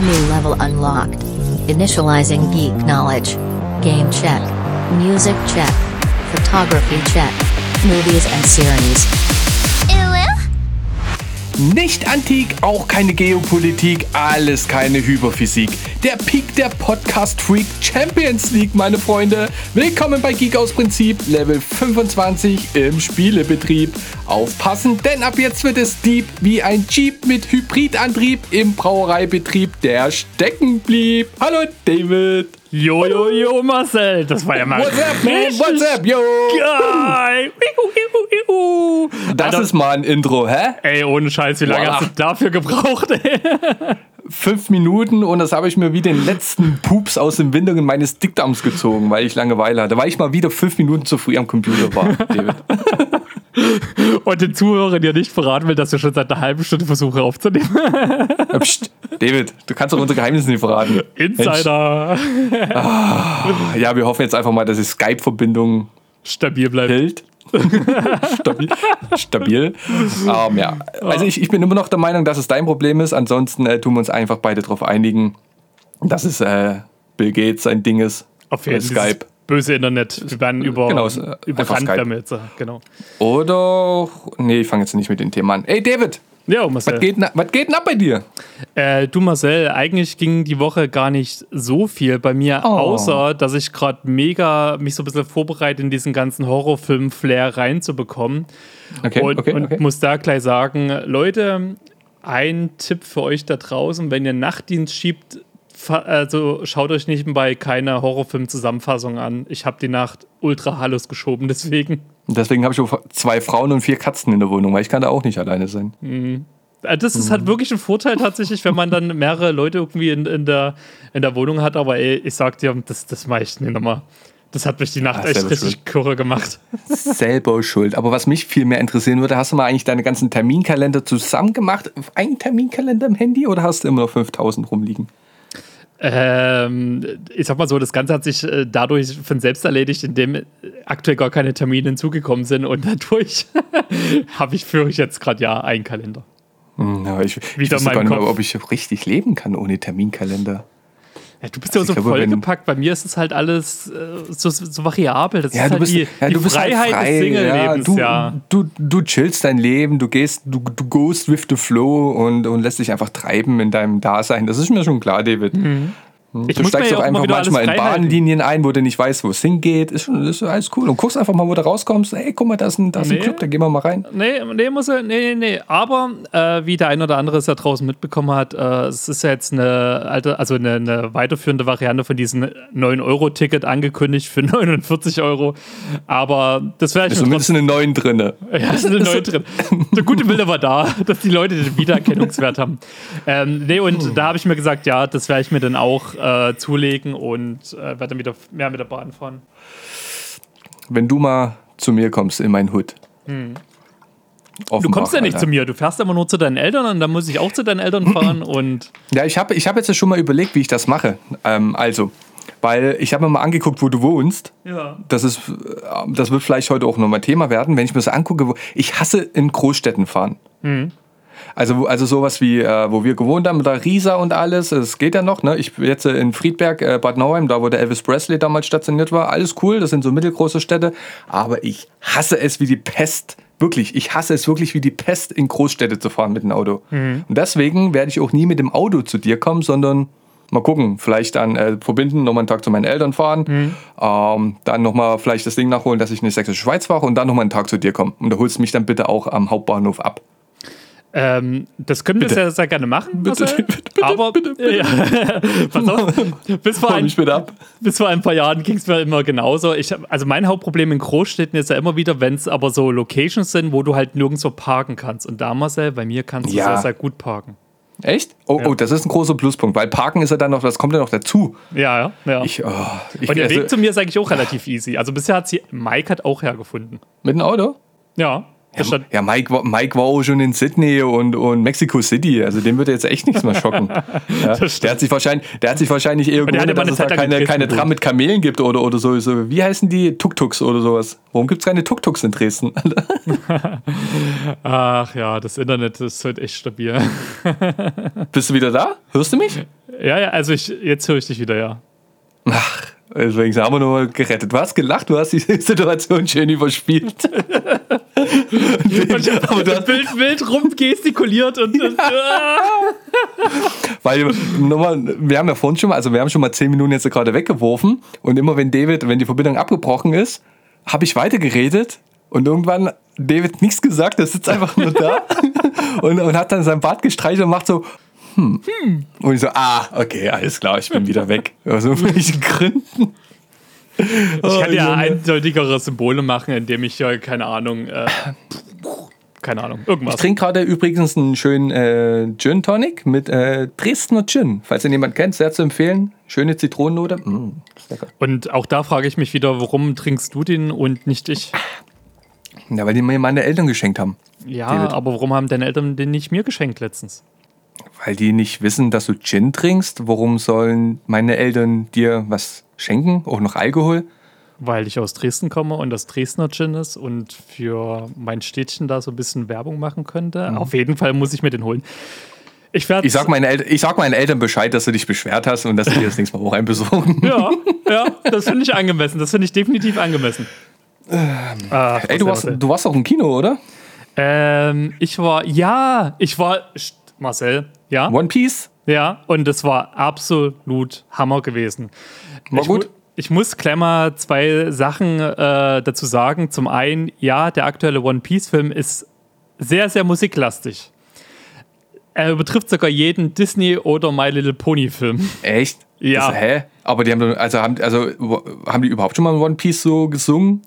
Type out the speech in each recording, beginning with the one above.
New level unlocked. Initializing geek knowledge. Game check. Music check. Photography check. Movies and series. Nicht antik, auch keine Geopolitik, alles keine Hyperphysik. Der Peak der Podcast Freak Champions League, meine Freunde. Willkommen bei Geek aus Prinzip, Level 25 im Spielebetrieb. Aufpassen, denn ab jetzt wird es deep wie ein Jeep mit Hybridantrieb im Brauereibetrieb, der stecken blieb. Hallo David. Jo, jo, jo, Marcel. Das war ja mal. What's up, man? What's up, yo? Geil. Das Alter. ist mal ein Intro, hä? Ey, ohne Scheiß, wie lange Boah. hast du dafür gebraucht, ey? fünf Minuten und das habe ich mir wie den letzten Pups aus den Windungen meines Dickdarms gezogen, weil ich Langeweile hatte, weil ich mal wieder fünf Minuten zu früh am Computer war, David. Und den Zuhörern ja nicht verraten will, dass wir schon seit einer halben Stunde versuchen aufzunehmen. Psst, David, du kannst doch unsere Geheimnisse nicht verraten. Insider. Mensch. Ja, wir hoffen jetzt einfach mal, dass die Skype-Verbindung Stabil bleibt. hält. Stabil. Stabil. Ähm, ja. Also ich, ich bin immer noch der Meinung, dass es dein Problem ist. Ansonsten äh, tun wir uns einfach beide darauf einigen, dass es äh, Bill Gates sein Ding ist. Auf jeden Fall. Skype. Böse Internet. Wir werden über, Genau, äh, Skype. damit. so, Genau. Oder. Nee, ich fange jetzt nicht mit dem Thema an. Ey, David, Ja, was Marcel. geht, denn- was geht denn ab bei dir? Äh, du Marcel, eigentlich ging die Woche gar nicht so viel bei mir, Oh. außer dass ich gerade mega mich so ein bisschen vorbereite, in diesen ganzen Horrorfilm-Flair reinzubekommen. Okay, und okay, und okay. muss da gleich sagen, Leute, ein Tipp für euch da draußen, wenn ihr Nachtdienst schiebt, also schaut euch nebenbei keine Horrorfilm-Zusammenfassung an. Ich habe die Nacht ultra Hallos geschoben, deswegen. Deswegen habe ich zwei Frauen und vier Katzen in der Wohnung, weil ich kann da auch nicht alleine sein. Äh, Das ist Mhm. halt wirklich ein Vorteil tatsächlich, wenn man dann mehrere Leute irgendwie in, in, der, in der Wohnung hat. Aber ey, ich sag dir, das, das mache ich nicht nochmal. Das hat mich die Nacht Ah, echt richtig kurre gemacht. Selber schuld. Aber was mich viel mehr interessieren würde, hast du mal eigentlich deine ganzen Terminkalender zusammen gemacht? Einen Terminkalender im Handy oder hast du immer noch 5000 rumliegen? Ähm, ich sag mal so, das Ganze hat sich äh, dadurch von selbst erledigt, indem aktuell gar keine Termine hinzugekommen sind. Und dadurch habe ich, führe ich jetzt gerade ja einen Kalender. Hm, Ja, ich ich Wieder weiß gar nicht mehr, ob ich richtig leben kann ohne Terminkalender. Ja, du bist ja Also so vollgepackt. Bei mir ist es halt alles äh, so, so variabel. Das Ja, ist du halt bist, die, ja, die du bist Freiheit halt frei. des Single-Lebens. du, ja. du, du chillst dein Leben, du gehst, du, du goest with the flow und, und lässt dich einfach treiben in deinem Dasein. Das ist mir schon klar, David. Mhm. Ich du steigst auch einfach manchmal in. Bahnlinien ein, wo du nicht weißt, wo es hingeht. Ist, schon, ist alles cool. Und guckst einfach mal, wo du rauskommst. Hey, guck mal, da ist ein, da ist ein Nee. Club, da gehen wir mal rein. Nee, nee, muss er, nee, nee. Aber äh, wie der ein oder andere es ja draußen mitbekommen hat, äh, es ist ja jetzt eine alte, also eine, eine weiterführende Variante von diesem 9-Euro-Ticket angekündigt für 49 Euro. Aber das wäre Ist schon zumindest eine neuen drinne. ja, ist eine neue drin. Der gute Wille war da, dass die Leute den Wiedererkennungswert haben. Ähm, nee, und da habe ich mir gesagt, ja, das werde ich mir dann auch äh, zulegen und äh, werde dann wieder mehr mit der Bahn fahren. Wenn du mal zu mir kommst in mein Hood. Du kommst ja nicht zu mir, du fährst immer nur zu deinen Eltern und dann muss ich auch zu deinen Eltern fahren und Ja, ich habe ich hab jetzt schon mal überlegt, wie ich das mache. Ähm, also, weil ich habe mir mal angeguckt, wo du wohnst. ja. Das, ist, äh, das wird vielleicht heute auch nochmal Thema werden, wenn ich mir so angucke. Wo, ich hasse in Großstädten fahren. Also, also sowas wie, äh, wo wir gewohnt haben, da Riesa und alles, das geht ja noch. Ne? Ich bin jetzt äh, in Friedberg, äh, Bad Nauheim, da wo der Elvis Presley damals stationiert war, alles cool, das sind so mittelgroße Städte. Aber ich hasse es wie die Pest. Wirklich, ich hasse es wirklich wie die Pest, in Großstädte zu fahren mit dem Auto. Und deswegen werde ich auch nie mit dem Auto zu dir kommen, sondern mal gucken, vielleicht dann äh, verbinden, nochmal einen Tag zu meinen Eltern fahren, ähm, dann nochmal vielleicht das Ding nachholen, dass ich in die Sächsische Schweiz fahre und dann nochmal einen Tag zu dir komme. Und da holst du mich dann bitte auch am Hauptbahnhof ab. Ähm, das können wir sehr, sehr gerne machen, Bitte, bitte, bitte, aber bitte, bitte. Ja, pass auf, bis vor, ein, bitte bis vor ein paar Jahren ging es mir immer genauso. Ich, also mein Hauptproblem in Großstädten ist ja immer wieder, wenn es aber so Locations sind, wo du halt nirgendwo parken kannst. Und da, Marcel, bei mir kannst du Ja. sehr, sehr gut parken. Echt? Oh, oh, das ist ein großer Pluspunkt, weil Parken ist ja dann noch, das kommt ja noch dazu. Ja, ja. ja. Ich, oh, ich, und der also, Weg zu mir ist eigentlich auch relativ easy. Also bisher hat sie, Mike hat auch hergefunden. mit dem Auto? Ja. Ja, ja Mike, war- Mike war auch schon in Sydney und, und Mexico City, also dem würde jetzt echt nichts mehr schocken. Ja, der, hat sich wahrscheinlich, der hat sich wahrscheinlich eher gewundert, dass es da keine, keine Tram mit Kamelen gibt oder, oder so, so. Wie heißen die? Tuk-Tuks oder sowas. Warum gibt es keine Tuk-Tuks in Dresden? ach ja, das Internet ist halt echt stabil. Bist du wieder da? Hörst du mich? Ja, ja, also ich, jetzt höre ich dich wieder, ja. Ach, deswegen haben wir nur gerettet. Du hast gelacht, du hast die Situation schön überspielt. Aber du hast wild, wild rumgestikuliert und. und Weil nochmal, wir haben ja vorhin schon mal, also wir haben schon mal zehn Minuten jetzt gerade weggeworfen und immer wenn David, wenn die Verbindung abgebrochen ist, habe ich weitergeredet und irgendwann David nichts gesagt, er sitzt einfach nur da und, und hat dann sein Bart gestreichelt und macht so, hm. Und ich so, ah, okay, alles klar, ich bin wieder weg. Aus irgendwelchen Gründen. Ich kann ja eindeutigere Symbole machen, indem ich ja, keine Ahnung, äh, keine Ahnung, irgendwas. Ich trinke gerade übrigens einen schönen äh, Gin Tonic mit äh, Dresdner Gin. Falls ihr jemand kennt, sehr zu empfehlen. Schöne Zitronennote. Mm. Und auch da frage ich mich wieder, warum trinkst du den und nicht ich? Ja, weil die mir meine Eltern geschenkt haben. Ja, David. aber warum haben deine Eltern den nicht mir geschenkt letztens? Weil die nicht wissen, dass du Gin trinkst. Warum sollen meine Eltern dir was schenken? Auch noch Alkohol? Weil ich aus Dresden komme und das Dresdner Gin ist und für mein Städtchen da so ein bisschen Werbung machen könnte. Auf jeden Fall muss ich mir den holen. Ich. Ich sag, meinen El ich sag meinen Eltern Bescheid, dass du dich beschwert hast und dass sie dir das nächste Mal auch einen besorgen. Ja, ja, das finde ich angemessen. Das finde ich definitiv angemessen. Ach, Ey, du warst, du warst auch im Kino, oder? Ähm, ich war, ja, ich war, Marcel, ja, One Piece? ja, und es war absolut Hammer gewesen. War ich, gut? Ich muss mal zwei Sachen äh, dazu sagen. Zum einen, ja, der aktuelle One Piece-Film ist sehr, sehr musiklastig. Er übertrifft sogar jeden Disney- oder My Little Pony-Film. Echt? Ja. Das, hä? Aber die haben, also haben, also haben die überhaupt schon mal One Piece so gesungen?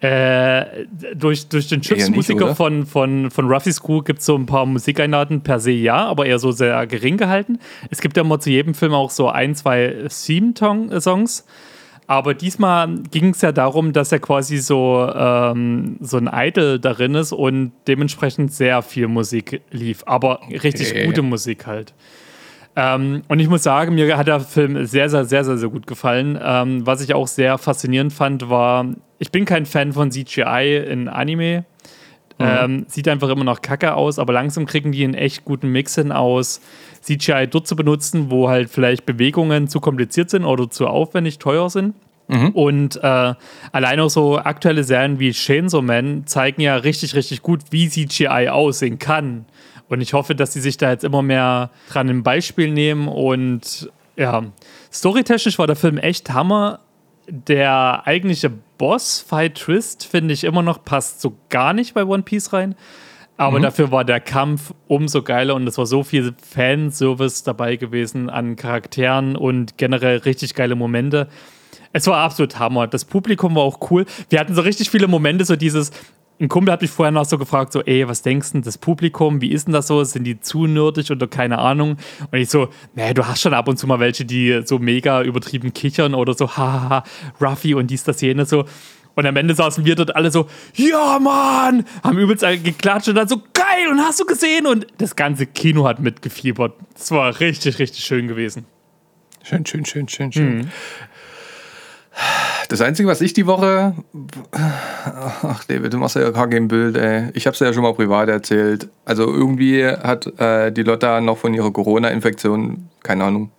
Äh, durch, durch den nicht, oder? von, von, von Ruffy's Crew gibt es so ein paar Musikeinladen per se ja, aber eher so sehr gering gehalten. Es gibt ja immer zu jedem Film auch so ein, zwei Theme-Songs. Aber diesmal ging es ja darum, dass er quasi so, ähm, so ein Idol darin ist und dementsprechend sehr viel Musik lief. Aber richtig Okay. gute Musik halt. Ähm, und ich muss sagen, mir hat der Film sehr, sehr, sehr, sehr, sehr gut gefallen. Ähm, was ich auch sehr faszinierend fand, war, ich bin kein Fan von CGI in Anime. Ähm, sieht einfach immer noch kacke aus, aber langsam kriegen die einen echt guten Mix hin aus, CGI dort zu benutzen, wo halt vielleicht Bewegungen zu kompliziert sind oder zu aufwendig teuer sind. Und äh, allein auch so aktuelle Serien wie Chainsaw Man zeigen ja richtig, richtig gut, wie CGI aussehen kann. Und ich hoffe, dass sie sich da jetzt immer mehr dran ein Beispiel nehmen. Und ja, storytechnisch war der Film echt Hammer. Der eigentliche Boss-Fight-Twist, finde ich immer noch, passt so gar nicht bei One Piece rein. Aber dafür war der Kampf umso geiler und es war so viel Fanservice dabei gewesen an Charakteren und generell richtig geile Momente. Es war absolut Hammer. Das Publikum war auch cool. Wir hatten so richtig viele Momente, so dieses. Ein Kumpel hat mich vorher noch so gefragt, so, ey, was denkst du das Publikum, wie ist denn das so? Sind die zu nerdig oder keine Ahnung? Und ich so, nee, du hast schon ab und zu mal welche, die so mega übertrieben kichern oder so, hahaha, Ruffy und dies, das, jenes so. Und am Ende saßen wir dort alle so, ja, Mann, haben übelst geklatscht und dann so, geil, und hast du gesehen? Und das ganze Kino hat mitgefiebert. Das war richtig, richtig schön gewesen. Schön, schön, schön, schön, schön. Das Einzige, was ich die Woche. Ach, David, du machst ja gar kein Bild, ey. Ich hab's ja schon mal privat erzählt. Also, irgendwie hat äh, die Lotta noch von ihrer Corona-Infektion, keine Ahnung.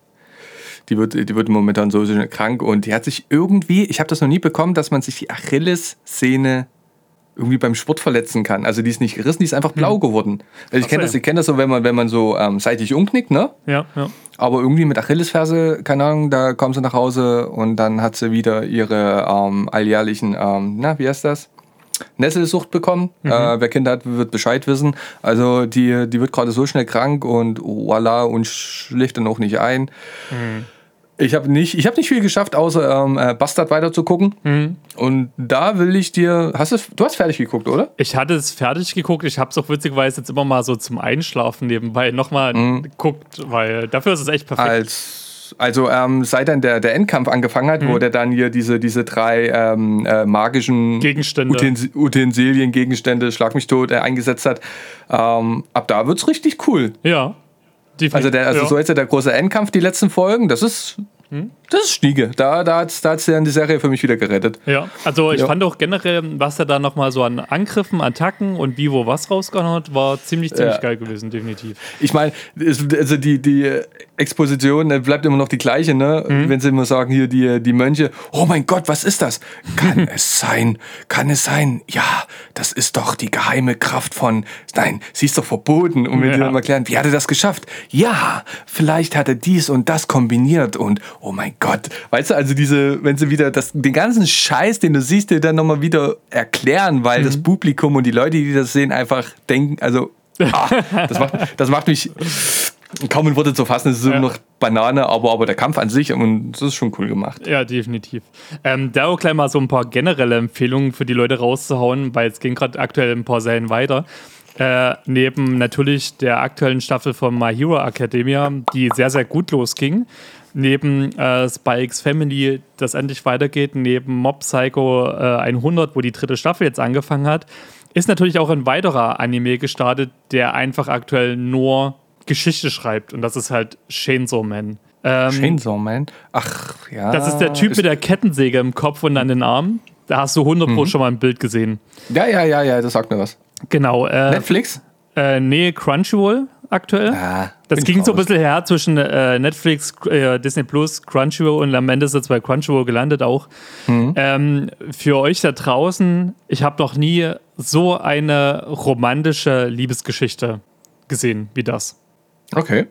Die wird, die wird momentan so krank und die hat sich irgendwie, ich habe das noch nie bekommen, dass man sich die Achillessehne irgendwie beim Sport verletzen kann. Also die ist nicht gerissen, die ist einfach blau geworden. Also ich kenne das, ich kenn das so, wenn man, wenn man so ähm, seitlich umknickt, ne? Ja, ja. Aber irgendwie mit Achillesferse, keine Ahnung, da kommt sie nach Hause und dann hat sie wieder ihre ähm, alljährlichen, ähm, na, wie heißt das? Nesselsucht bekommen. Äh, wer Kinder hat, wird Bescheid wissen. Also die, die wird gerade so schnell krank und voila und schläft dann auch nicht ein. Ich habe nicht, ich hab nicht viel geschafft, außer ähm, äh, Bastard weiter zu gucken. Und da will ich dir. Hast du, du hast fertig geguckt, oder? Ich hatte es fertig geguckt. Ich habe es auch witzigerweise jetzt immer mal so zum Einschlafen nebenbei nochmal geguckt, weil dafür ist es echt perfekt. Als, also ähm, seit dann der, der Endkampf angefangen hat, wo der dann hier diese, diese drei ähm, äh, magischen Gegenstände. Utens Utensilien, Gegenstände, Schlag mich tot, äh, eingesetzt hat, ähm, ab da wird's richtig cool. ja. Definitiv. Also, der, also ja. so jetzt ja der große Endkampf, die letzten Folgen, das ist, Das ist Stiege. Da, da hat es da hat's dann die Serie für mich wieder gerettet. Ja, also ich Ja. fand auch generell, was er da nochmal so an Angriffen, Attacken und wie, wo, was rausgehauen hat, war ziemlich, ziemlich Ja. geil gewesen, definitiv. Ich meine, also die, die Exposition bleibt immer noch die gleiche, ne? Mhm. Wenn sie immer sagen, hier die, die Mönche, oh mein Gott, was ist das? Kann es sein? Kann es sein? Ja, das ist doch die geheime Kraft von, nein, sie ist doch verboten. Und wenn sie Ja. dann mal erklären, wie hat er das geschafft? Ja, vielleicht hat er dies und das kombiniert und, oh mein Gott. Weißt du, also diese, wenn sie wieder das, den ganzen Scheiß, den du siehst, dir dann nochmal wieder erklären, weil Mhm. das Publikum und die Leute, die das sehen, einfach denken, also, ah, das macht, das macht mich kaum in Worte zu fassen. Es ist Ja. immer noch Banane, aber, aber der Kampf an sich, und das ist schon cool gemacht. Ja, definitiv. Ähm, da auch gleich mal so ein paar generelle Empfehlungen für die Leute rauszuhauen, weil es gehen gerade aktuell ein paar Serien weiter. Äh, neben natürlich der aktuellen Staffel von My Hero Academia, die sehr, sehr gut losging. Neben äh, Spikes Family, das endlich weitergeht. Neben Mob Psycho äh, 100, wo die dritte Staffel jetzt angefangen hat. Ist natürlich auch ein weiterer Anime gestartet, der einfach aktuell nur Geschichte schreibt. Und das ist halt Chainsaw Man. Ähm, Chainsaw Man. Ach, ja. das ist der Typ mit der Kettensäge im Kopf und an den Armen. Da hast du 100 Mhm. Schon mal ein Bild gesehen. Ja, ja, ja, ja, das sagt mir was. Genau. Äh, Netflix? Äh, nee, Crunchyroll aktuell. Ah, das ging so ein bisschen her zwischen äh, Netflix, äh, Disney Plus, Crunchyroll und am Ende ist es bei Crunchyroll gelandet auch. Mhm. Ähm, für euch da draußen, ich habe noch nie so eine romantische Liebesgeschichte gesehen wie das. Okay.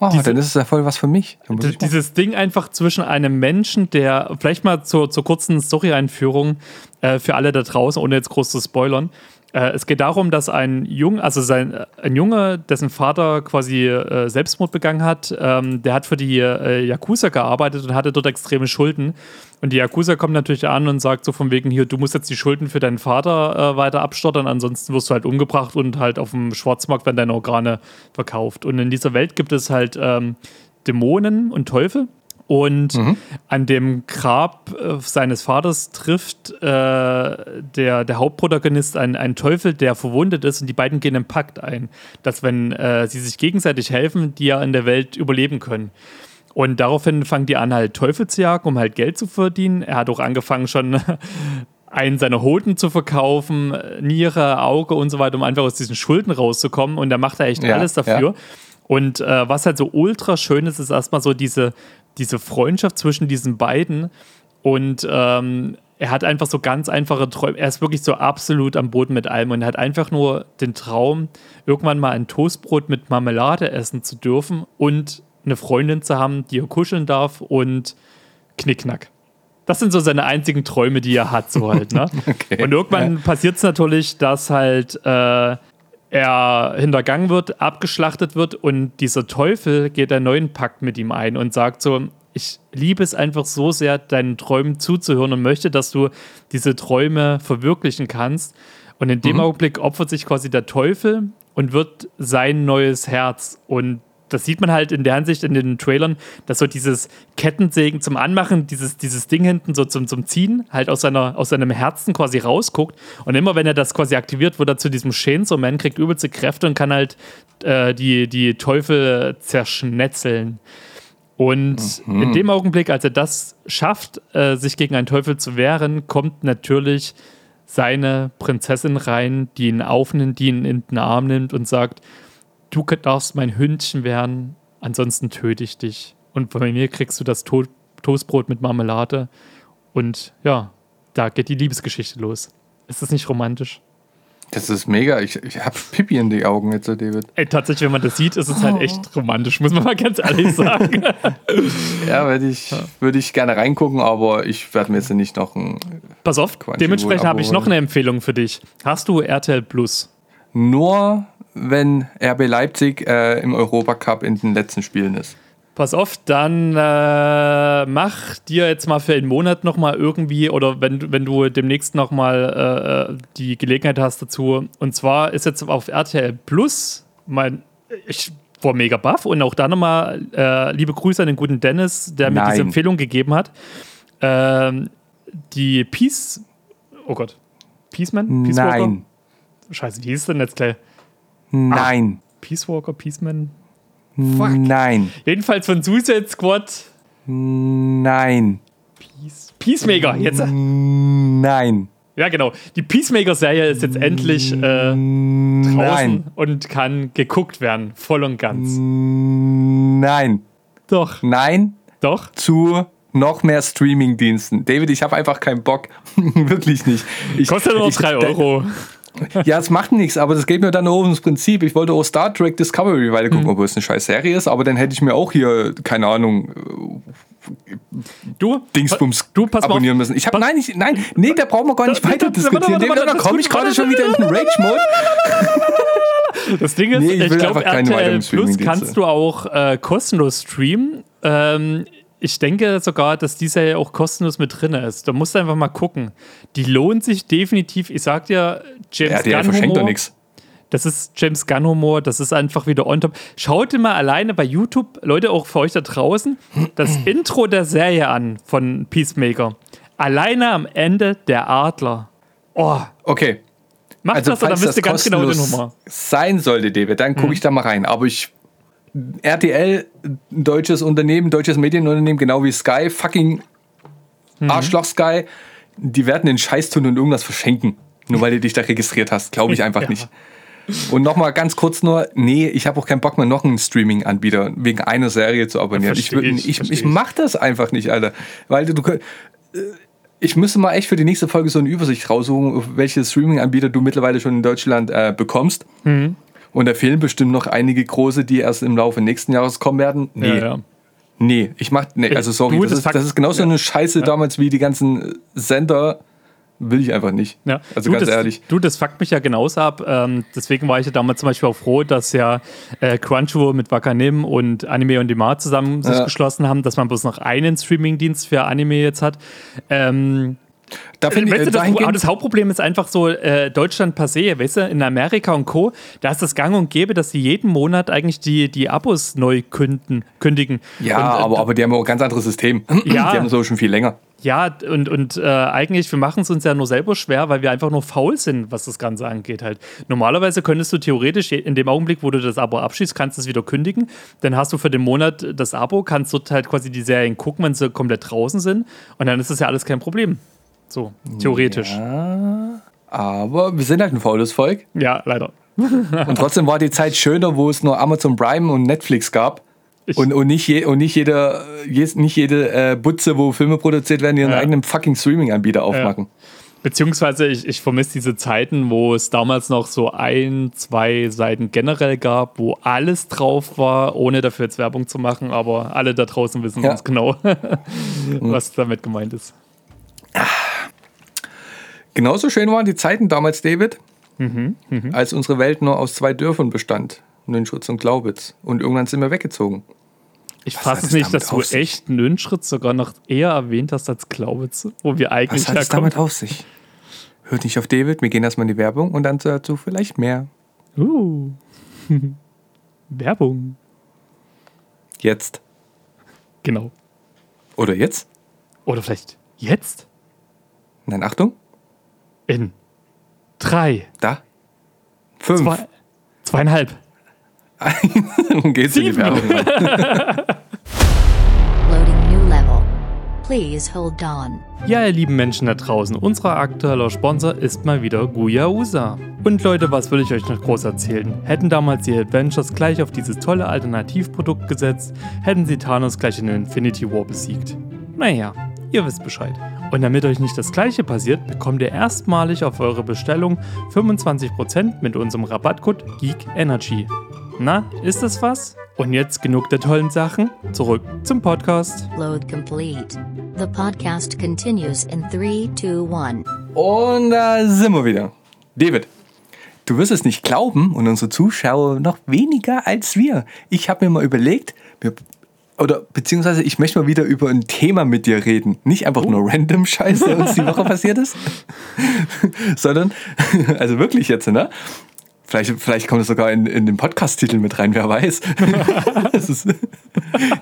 Oh, Diese- dann ist es ja voll was für mich. Dieses Ding einfach zwischen einem Menschen, der vielleicht mal zur, zur kurzen Story-Einführung äh, für alle da draußen, ohne jetzt groß zu spoilern. Äh, es geht darum, dass ein Junge, also sein, äh, ein Junge, dessen Vater quasi äh, Selbstmord begangen hat, ähm, der hat für die äh, Yakuza gearbeitet und hatte dort extreme Schulden. Und die Yakuza kommt natürlich an und sagt so von wegen hier, du musst jetzt die Schulden für deinen Vater äh, weiter abstottern, ansonsten wirst du halt umgebracht und halt auf dem Schwarzmarkt werden deine Organe verkauft. Und in dieser Welt gibt es halt ähm, Dämonen und Teufel. Und an dem Grab äh, seines Vaters trifft äh, der, der Hauptprotagonist einen, einen Teufel, der verwundet ist, und die beiden gehen einen Pakt ein, dass wenn äh, sie sich gegenseitig helfen, die ja in der Welt überleben können. Und daraufhin fangen die an, halt Teufel zu jagen, um halt Geld zu verdienen. Er hat auch angefangen, schon einen seiner Hoden zu verkaufen, Niere, Auge und so weiter, um einfach aus diesen Schulden rauszukommen. Und da macht er echt Ja, alles dafür. Und äh, was halt so ultra schön ist, ist erstmal so diese, diese Freundschaft zwischen diesen beiden. Und ähm, er hat einfach so ganz einfache Träume. Er ist wirklich so absolut am Boden mit allem und er hat einfach nur den Traum, irgendwann mal ein Toastbrot mit Marmelade essen zu dürfen und eine Freundin zu haben, die er kuscheln darf und Knickknack. Das sind so seine einzigen Träume, die er hat, so halt, ne? Okay. Und irgendwann passiert es natürlich, dass halt äh, er hintergangen wird, abgeschlachtet wird und dieser Teufel geht einen neuen Pakt mit ihm ein und sagt so, ich liebe es einfach so sehr, deinen Träumen zuzuhören und möchte, dass du diese Träume verwirklichen kannst. Und in dem Augenblick opfert sich quasi der Teufel und wird sein neues Herz. Und das sieht man halt in der Hinsicht in den Trailern, dass so dieses Kettensägen zum Anmachen, dieses, dieses Ding hinten so zum, zum Ziehen, halt aus, seiner, aus seinem Herzen quasi rausguckt. Und immer wenn er das quasi aktiviert, wird er zu diesem Chainsaw Man, kriegt übelste Kräfte und kann halt äh, die, die Teufel zerschnetzeln. Und in dem Augenblick, als er das schafft, äh, sich gegen einen Teufel zu wehren, kommt natürlich seine Prinzessin rein, die ihn aufnimmt, die ihn in den Arm nimmt und sagt, du darfst mein Hündchen werden, ansonsten töte ich dich. Und bei mir kriegst du das to Toastbrot mit Marmelade. Und ja, da geht die Liebesgeschichte los. Ist das nicht romantisch? Das ist mega. Ich, ich habe Pipi in die Augen jetzt, David. Ey, tatsächlich, wenn man das sieht, ist es halt echt romantisch, muss man mal ganz ehrlich sagen. Ja, würde ich, würd ich gerne reingucken, aber ich werde mir jetzt nicht noch ein. Pass auf, dementsprechend habe ich noch eine Empfehlung für dich. Hast du RTL Plus? Nur wenn RB Leipzig äh, im Europacup in den letzten Spielen ist. Pass auf, dann äh, mach dir jetzt mal für einen Monat nochmal irgendwie oder wenn, du- wenn du demnächst nochmal äh, äh, die Gelegenheit hast dazu. Und zwar ist jetzt auf RTL Plus mein. Ich war mega baff und auch da nochmal äh, liebe Grüße an den guten Dennis, der mir Nein. diese Empfehlung gegeben hat. Ähm, die Peace. Oh Gott. Peaceman? Peace Walker? Scheiße, wie hieß denn jetzt gleich? Nein. Peace Walker, Peaceman? Nein. Jedenfalls von Suicide Squad Nein. Peace, Peacemaker, jetzt. Nein. Ja, genau. Die Peacemaker-Serie ist jetzt endlich äh, draußen Nein. und kann geguckt werden, voll und ganz. Nein. Doch, Nein doch. zu noch mehr Streaming-Diensten. David, ich habe einfach keinen Bock. Wirklich nicht. Ich, Kostet nur ich- 3 Euro. Ja, es macht nichts, aber das geht mir dann nur ums Prinzip. Ich wollte auch Star Trek Discovery weiter Mhm. gucken, obwohl es eine scheiß Serie ist, aber dann hätte ich mir auch hier, keine Ahnung, Du, Dingsbums du, pass mal auf. abonnieren müssen. Ich habe, nein, ich, nein, nee, da brauchen wir gar nicht weiter diskutieren. Da komme ich gerade schon wieder in den Rage-Mode. Das Ding ist, Nee, ich ich, will glaube, einfach keine RTL Plus kannst du auch äh, kostenlos streamen. Ähm, ich denke sogar, dass die Serie auch kostenlos mit drin ist. Da musst du einfach mal gucken. Die lohnt sich definitiv. Ich sag dir, James Ja, Gunn verschenkt doch nichts. das ist James Gunn Humor, das ist einfach wieder on top. Schaut mal alleine bei YouTube, Leute, auch für euch da draußen, das Intro der Serie an von Peacemaker. Alleine am Ende der Adler. Oh, Okay. macht Also, das, oder falls wisst ihr ganz genau kostenlos Humor. sein sollte, David, dann gucke ich da mal rein. Aber ich, RTL, deutsches Unternehmen, deutsches Medienunternehmen, genau wie Sky, fucking Arschloch Sky, die werden den Scheiß tun und irgendwas verschenken. Nur weil du dich da registriert hast. Glaube ich einfach Ja. nicht. Und nochmal ganz kurz nur, nee, ich habe auch keinen Bock mehr, noch einen Streaming-Anbieter wegen einer Serie zu abonnieren. Ich ich, ich, ich ich. mach das einfach nicht, Alter. Weil du, du äh, ich müsste mal echt für die nächste Folge so eine Übersicht raussuchen, welche Streaming-Anbieter du mittlerweile schon in Deutschland äh, bekommst. Mhm. Und da fehlen bestimmt noch einige große, die erst im Laufe nächsten Jahres kommen werden. Nee, Ja, ja. nee, ich mach, nee, also sorry, du, das, das ist, das ist genauso eine Scheiße damals wie die ganzen Sender. Will ich einfach nicht. Ja. Also du, ganz das, ehrlich. Du, das fuckt mich ja genauso ab. Ähm, deswegen war ich ja damals zum Beispiel auch froh, dass ja äh, Crunchyroll mit Wakanim und Anime on Demand zusammen sich Ja. geschlossen haben, dass man bloß noch einen Streamingdienst für Anime jetzt hat. Ähm, Da finde weißt ich, du, äh, das, aber das Hauptproblem ist einfach so äh, Deutschland per se, weißt du, in Amerika und Co., da ist das gang und gäbe, dass sie jeden Monat eigentlich die, die Abos neu künden, kündigen. ja, und, äh, aber, aber die haben auch ein ganz anderes System. Ja. Die haben so schon viel länger. Ja, und, und äh, eigentlich, wir machen es uns ja nur selber schwer, weil wir einfach nur faul sind, was das Ganze angeht halt. Normalerweise könntest du theoretisch in dem Augenblick, wo du das Abo abschließt, kannst du es wieder kündigen. Dann hast du für den Monat das Abo, kannst dort halt quasi die Serien gucken, wenn sie komplett draußen sind. Und dann ist das ja alles kein Problem. So, theoretisch. Ja, Aber wir sind halt ein faules Volk. leider. Und trotzdem war die Zeit schöner, wo es nur Amazon Prime und Netflix gab. Ich- Und, und nicht, je, und nicht jede, jes- nicht jede äh, Butze, wo Filme produziert werden, ihren Ja. eigenen fucking Streaming-Anbieter aufmachen. Beziehungsweise ich, ich vermisse diese Zeiten, wo es damals noch so ein, zwei Seiten generell gab, wo alles drauf war, ohne dafür jetzt Werbung zu machen, aber alle da draußen wissen Ja. ganz genau, was damit gemeint ist. Genauso schön waren die Zeiten damals, David, Mhm, als unsere Welt nur aus zwei Dörfern bestand. Nünschritz und Glaubitz. Und irgendwann sind wir weggezogen. Ich fasse es nicht, dass du echt Nünschritz sogar noch eher erwähnt hast als Glaubitz, wo wir eigentlich Was hat es damit auf sich? Hört nicht auf David, wir gehen erstmal in die Werbung und dann dazu vielleicht mehr. Uh. Werbung. Jetzt. Genau. Oder jetzt? Oder vielleicht jetzt? Nein, Achtung. In drei, Da. Fünf. zwei, zweieinhalb. Nun geht's in die Sieben. Werbung. rein. Loading new level. Please hold on. Ja, ihr lieben Menschen da draußen, unser aktueller Sponsor ist mal wieder Guyausa. Und Leute, was will ich euch noch groß erzählen? Hätten damals die Adventures gleich auf dieses tolle Alternativprodukt gesetzt, hätten sie Thanos gleich in Infinity War besiegt. Naja, ihr wisst Bescheid. Und damit euch nicht das gleiche passiert, bekommt ihr erstmalig auf eure Bestellung 25% mit unserem Rabattcode GeekEnergy. Na, ist das was? Und jetzt genug der tollen Sachen, zurück zum Podcast. Load complete. The podcast continues in 3, 2, 1. Und da sind wir wieder. David, du wirst es nicht glauben und unsere Zuschauer noch weniger als wir. Ich habe mir mal überlegt, wir, oder beziehungsweise ich möchte mal wieder über ein Thema mit dir reden. Nicht einfach nur random Scheiße, der uns die Woche passiert ist, sondern, also wirklich jetzt, ne? Vielleicht, vielleicht kommt es sogar in, in den Podcast-Titel mit rein, wer weiß. Ist,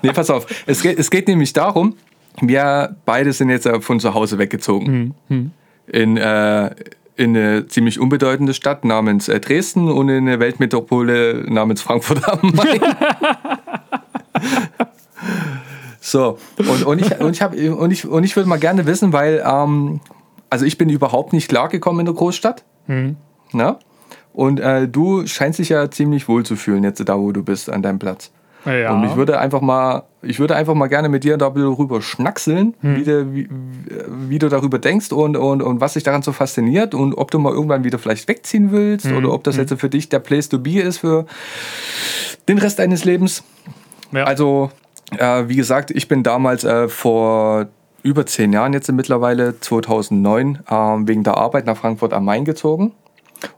nee, pass auf. Es geht, es geht nämlich darum, wir beide sind jetzt von zu Hause weggezogen. In, äh, in eine ziemlich unbedeutende Stadt namens äh, Dresden und in eine Weltmetropole namens Frankfurt am Main. So, und, und ich, und ich, hab, und ich, und ich würde mal gerne wissen, weil, ähm, also ich bin überhaupt nicht klargekommen in der Großstadt. Mhm. Ne? Und äh, du scheinst dich ja ziemlich wohl zu fühlen, jetzt da, wo du bist, an deinem Platz. Ja. Und ich würde einfach mal, ich würde einfach mal gerne mit dir darüber schnackseln, wie, du, wie, wie du darüber denkst und, und, und was dich daran so fasziniert und ob du mal irgendwann wieder vielleicht wegziehen willst oder ob das jetzt für dich der Place to be ist für den Rest deines Lebens. Ja. Also, äh, wie gesagt, ich bin damals äh, vor über zehn Jahren jetzt mittlerweile, 2009, ähm, wegen der Arbeit nach Frankfurt am Main gezogen.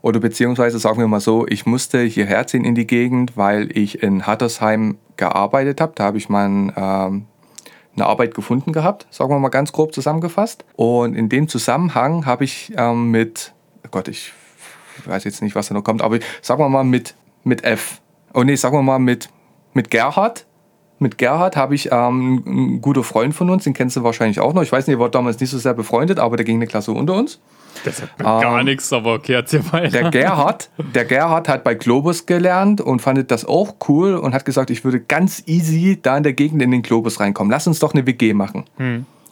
Oder beziehungsweise sagen wir mal so, ich musste hierher ziehen in die Gegend, weil ich in Hattersheim gearbeitet habe. Da habe ich ein, ähm, eine Arbeit gefunden gehabt, sagen wir mal ganz grob zusammengefasst. Und in dem Zusammenhang habe ich ähm, mit, oh Gott, ich weiß jetzt nicht, was da noch kommt, aber sagen wir mal mit, mit F. Oh nee, sagen wir mal mit, mit Gerhard. Mit Gerhard habe ich ähm, ein guter Freund von uns, den kennst du wahrscheinlich auch noch. Ich weiß nicht, er war damals nicht so sehr befreundet, aber der ging eine Klasse unter uns. Das hat gar Ähm, nichts, aber okay, erzähl mal. Der Gerhard, der Gerhard hat bei Globus gelernt und fand das auch cool und hat gesagt, ich würde ganz easy da in der Gegend in den Globus reinkommen. Lass uns doch eine WG machen.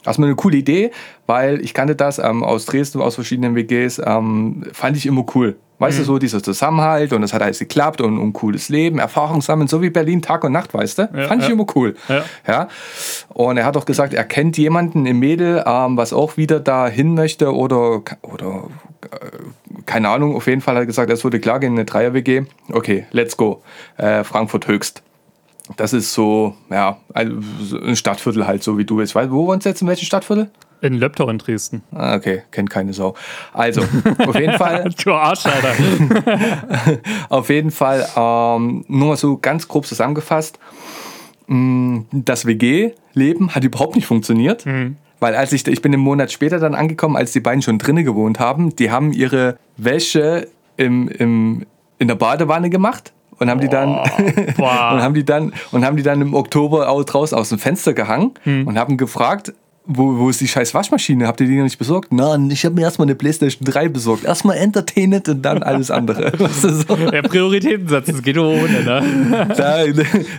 Erstmal eine coole Idee, weil ich kannte das ähm, aus Dresden, aus verschiedenen WGs, ähm, fand ich immer cool. Weißt du, so dieser Zusammenhalt und es hat alles geklappt und ein cooles Leben, Erfahrung sammeln, so wie Berlin Tag und Nacht, weißt du? Ja, fand ich ja. immer cool. Ja. Ja. Und er hat auch gesagt, er kennt jemanden im Mädel, ähm, was auch wieder da hin möchte oder, oder äh, keine Ahnung, auf jeden Fall hat er gesagt, es würde klar gehen, eine Dreier-WG. Okay, let's go. Äh, Frankfurt höchst. Das ist so, ja, ein so ein Stadtviertel halt, so wie du bist. Weißt, wo wohnst du jetzt, in welchem Stadtviertel? In Löbtau in Dresden. Ah, okay, kennt keine Sau. Also, auf jeden Fall, Du Arsch, Alter. auf jeden Fall, ähm, nur mal so ganz grob zusammengefasst, mh, das WG-Leben hat überhaupt nicht funktioniert. Weil als ich, ich bin einen Monat später dann angekommen, als die beiden schon drinnen gewohnt haben, die haben ihre Wäsche im, im, in der Badewanne gemacht und haben die dann und haben die dann und haben die dann im Oktober auch draußen aus dem Fenster gehangen und haben gefragt, wo, wo ist die scheiß Waschmaschine? Habt ihr die noch nicht besorgt? Nein, ich habe mir erstmal eine Playstation 3 besorgt. Erstmal Entertainment und dann alles andere. Weißt du, so. Der Prioritätensatz, das geht ohne, ne? da,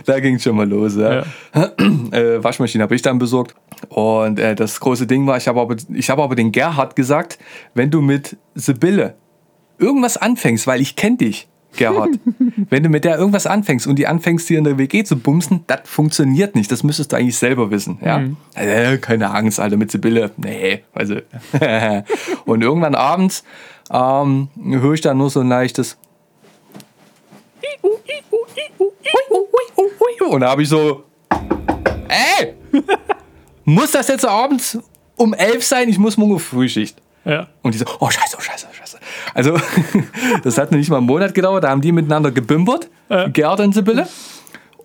da ging schon mal los. Ja. Äh, Waschmaschine habe ich dann besorgt. Und äh, das große Ding war, ich habe aber, ich habe aber den Gerhard gesagt, wenn du mit Sibylle irgendwas anfängst, weil ich kenne dich, Gerhard, wenn du mit der irgendwas anfängst und die anfängst, hier in der WG zu bumsen, das funktioniert nicht. Das müsstest du eigentlich selber wissen. Ja? Äh, keine Angst, Alter, mit Sibylle. Nee, also. und irgendwann abends ähm, höre ich dann nur so ein leichtes Und da habe ich so, ey, muss das jetzt abends um elf sein? Ich muss morgen Frühschicht. Ja. Und die so, oh scheiße, oh scheiße, oh scheiße. Also, das hat nicht mal einen Monat gedauert, da haben die miteinander gebümbert, Gerd und Sibylle.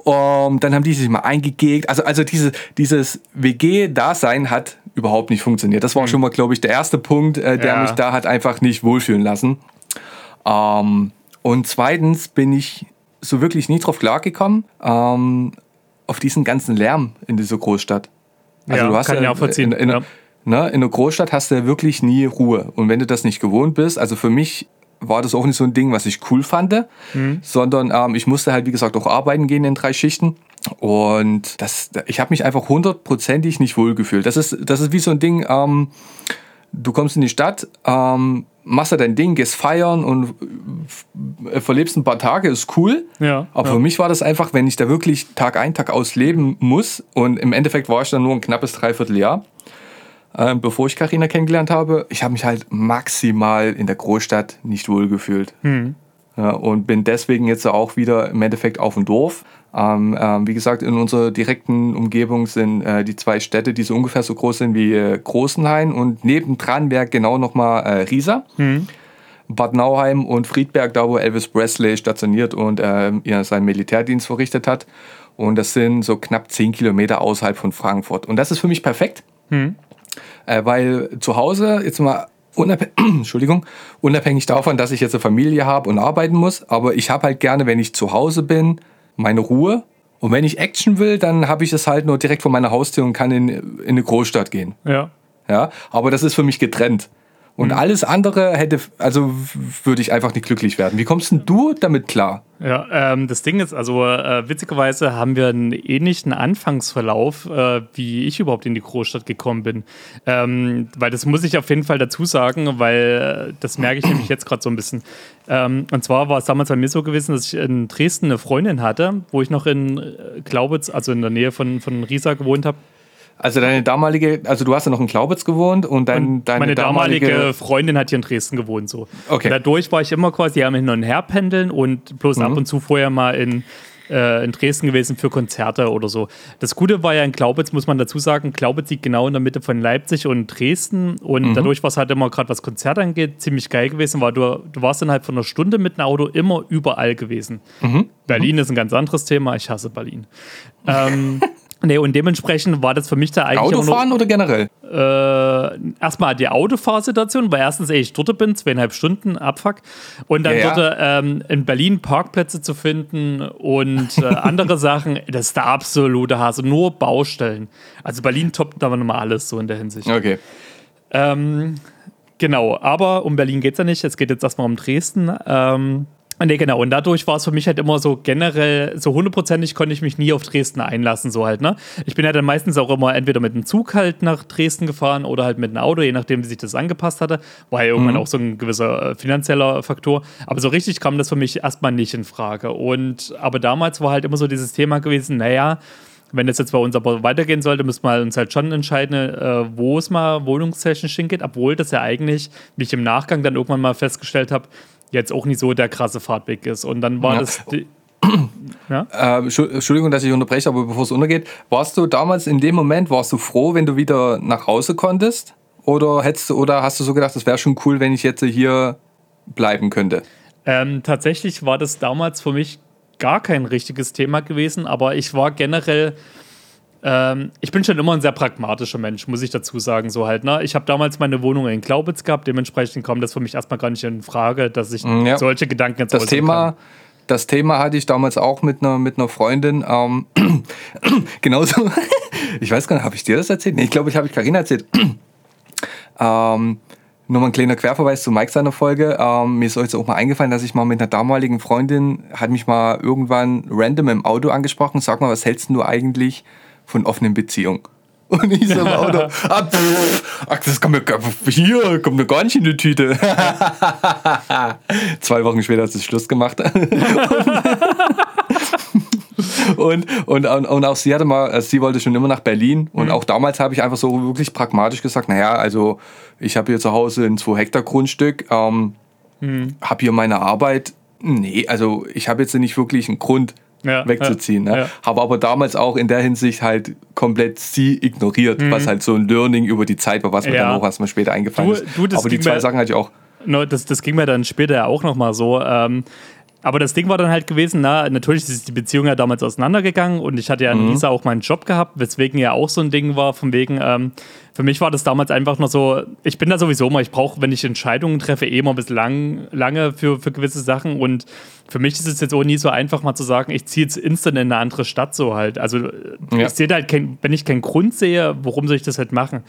Und dann haben die sich mal eingegegt. Also, also diese, dieses WG-Dasein hat überhaupt nicht funktioniert. Das war schon mal, glaube ich, der erste Punkt, äh, der Ja. mich da hat einfach nicht wohlfühlen lassen. Ähm, und zweitens bin ich so wirklich nie drauf klargekommen, ähm, auf diesen ganzen Lärm in dieser Großstadt. Ja, kann ich auch verziehen, In, in, ja. Ne, in der Großstadt hast du ja wirklich nie Ruhe. Und wenn du das nicht gewohnt bist, also für mich war das auch nicht so ein Ding, was ich cool fand, Mhm. sondern ähm, ich musste halt, wie gesagt, auch arbeiten gehen in drei Schichten. Und das, ich habe mich einfach hundertprozentig nicht wohlgefühlt. Das ist, das ist wie so ein Ding, ähm, du kommst in die Stadt, ähm, machst da dein Ding, gehst feiern und verlebst ein paar Tage, ist cool. Ja, Aber ja. für mich war das einfach, wenn ich da wirklich Tag ein, Tag aus leben muss und im Endeffekt war ich dann nur ein knappes Dreivierteljahr, ähm, bevor ich Karina kennengelernt habe, ich habe mich halt maximal in der Großstadt nicht wohlgefühlt. Ja, und bin deswegen jetzt auch wieder im Endeffekt auf dem Dorf. Ähm, ähm, wie gesagt, in unserer direkten Umgebung sind äh, die zwei Städte, die so ungefähr so groß sind wie äh, Großenhain und nebendran wäre genau nochmal äh, Riesa. Bad Nauheim und Friedberg, da wo Elvis Presley stationiert und ja, seinen Militärdienst verrichtet hat. Und das sind so knapp 10 Kilometer außerhalb von Frankfurt. Und das ist für mich perfekt, äh, weil zu Hause, jetzt mal unabhängig, Entschuldigung, unabhängig davon, dass ich jetzt eine Familie habe und arbeiten muss, aber ich habe halt gerne, wenn ich zu Hause bin, meine Ruhe. Und wenn ich Action will, dann habe ich es halt nur direkt vor meiner Haustür und kann in, in eine Großstadt gehen. Ja. Ja, aber das ist für mich getrennt. Und alles andere hätte, also würde ich einfach nicht glücklich werden. Wie kommst denn du damit klar? Ja, ähm, das Ding ist, also äh, witzigerweise haben wir einen ähnlichen Anfangsverlauf, äh, wie ich überhaupt in die Großstadt gekommen bin. Ähm, weil das muss ich auf jeden Fall dazu sagen, weil äh, das merke ich nämlich jetzt gerade so ein bisschen. Ähm, und zwar war es damals bei mir so gewesen, dass ich in Dresden eine Freundin hatte, wo ich noch in äh, Glaubitz, also in der Nähe von, von Riesa gewohnt habe. Also deine damalige, also du hast ja noch in Glaubitz gewohnt und, dein, Und deine meine damalige, damalige Freundin hat hier in Dresden gewohnt. So. Okay. Und dadurch war ich immer quasi am Hin und Her pendeln und bloß Mhm. ab und zu vorher mal in, äh, in Dresden gewesen für Konzerte oder so. Das Gute war ja in Glaubitz, muss man dazu sagen, Glaubitz liegt genau in der Mitte von Leipzig und Dresden und Mhm. dadurch war es halt immer gerade was Konzerte angeht, ziemlich geil gewesen, weil du, du warst innerhalb von einer Stunde mit einem Auto immer überall gewesen. Mhm. Berlin ist ein ganz anderes Thema, ich hasse Berlin. ähm, Nee, und dementsprechend war das für mich da eigentlich immer nur- Autofahren oder generell? äh, erstmal die Autofahrsituation, weil erstens, ey, ich dort bin, zweieinhalb Stunden Abfuck. Und dann Ja, ja. dort ähm, in Berlin Parkplätze zu finden und äh, andere Sachen, das ist der absolute Hass. Nur Baustellen. Also Berlin toppt aber nochmal alles so in der Hinsicht. Okay. Ähm, genau, aber um Berlin geht es ja nicht. Es geht jetzt erstmal um Dresden. Ähm, Nee, genau. Und dadurch war es für mich halt immer so generell, so hundertprozentig konnte ich mich nie auf Dresden einlassen, so halt, ne? Ich bin ja dann meistens auch immer entweder mit dem Zug halt nach Dresden gefahren oder halt mit einem Auto, je nachdem, wie sich das angepasst hatte. War ja irgendwann auch so ein gewisser äh, finanzieller Faktor. Aber so richtig kam das für mich erstmal nicht in Frage. Und, aber damals war halt immer so dieses Thema gewesen, naja, wenn das jetzt bei uns aber weitergehen sollte, müssen wir uns halt schon entscheiden, äh, wo es mal wohnungstechnisch hingeht, obwohl das ja eigentlich, wie ich im Nachgang dann irgendwann mal festgestellt habe, jetzt auch nicht so der krasse Fahrtweg ist. Und dann war Ja. das. Ja? Äh, Entschu- Entschuldigung, dass ich unterbreche, aber bevor es untergeht, warst du damals in dem Moment, warst du froh, wenn du wieder nach Hause konntest? Oder hättest oder hast du so gedacht, das wäre schon cool, wenn ich jetzt hier bleiben könnte? Ähm, tatsächlich war das damals für mich gar kein richtiges Thema gewesen, aber ich war generell. Ähm, ich bin schon immer ein sehr pragmatischer Mensch, muss ich dazu sagen. So halt, ne? Ich habe damals meine Wohnung in Glaubitz gehabt, dementsprechend kommt das für mich erstmal gar nicht in Frage, dass ich Mm, ja. solche Gedanken jetzt Das Thema, das Thema hatte ich damals auch mit einer, mit einer Freundin. Ähm, genauso. Ich weiß gar nicht, habe ich dir das erzählt? Nee, ich glaube, ich habe ich Karina erzählt. ähm, nur mal ein kleiner Querverweis zu Mike seiner Folge. Ähm, mir ist jetzt auch mal eingefallen, dass ich mal mit einer damaligen Freundin, hat mich mal irgendwann random im Auto angesprochen. Sag mal, was hältst du eigentlich von offenen Beziehungen? Und ich so im Auto, ah, pff, ach, das kommt mir, gar- hier, kommt mir gar nicht in die Tüte. Zwei Wochen später hat sie Schluss gemacht. und, und, und auch sie hatte mal, äh, sie wollte schon immer nach Berlin. Und auch damals habe ich einfach so wirklich pragmatisch gesagt, naja, also ich habe hier zu Hause ein 2 Hektar Grundstück, ähm, habe hier meine Arbeit. Nee, also ich habe jetzt nicht wirklich einen Grund Ja, wegzuziehen. ja, ne? ja. Habe aber damals auch in der Hinsicht halt komplett sie ignoriert, was halt so ein Learning über die Zeit war, was mir Mhm. Dann auch erstmal später eingefallen Du- ist. du, das aber die zwei Sachen hatte ich auch. No, das, das ging mir dann später ja auch nochmal so. Ähm, aber das Ding war dann halt gewesen, na, natürlich ist die Beziehung ja damals auseinandergegangen und ich hatte ja in Mhm. Lisa auch meinen Job gehabt, weswegen ja auch so ein Ding war, von wegen, ähm, für mich war das damals einfach nur so, ich bin da sowieso immer, ich brauche, wenn ich Entscheidungen treffe, eh immer bis lang, lange für, für gewisse Sachen und für mich ist es jetzt auch nie so einfach mal zu sagen, ich ziehe jetzt instant in eine andere Stadt so halt. Also Ja. ich sehe da halt, kein, wenn ich keinen Grund sehe, warum soll ich das halt machen?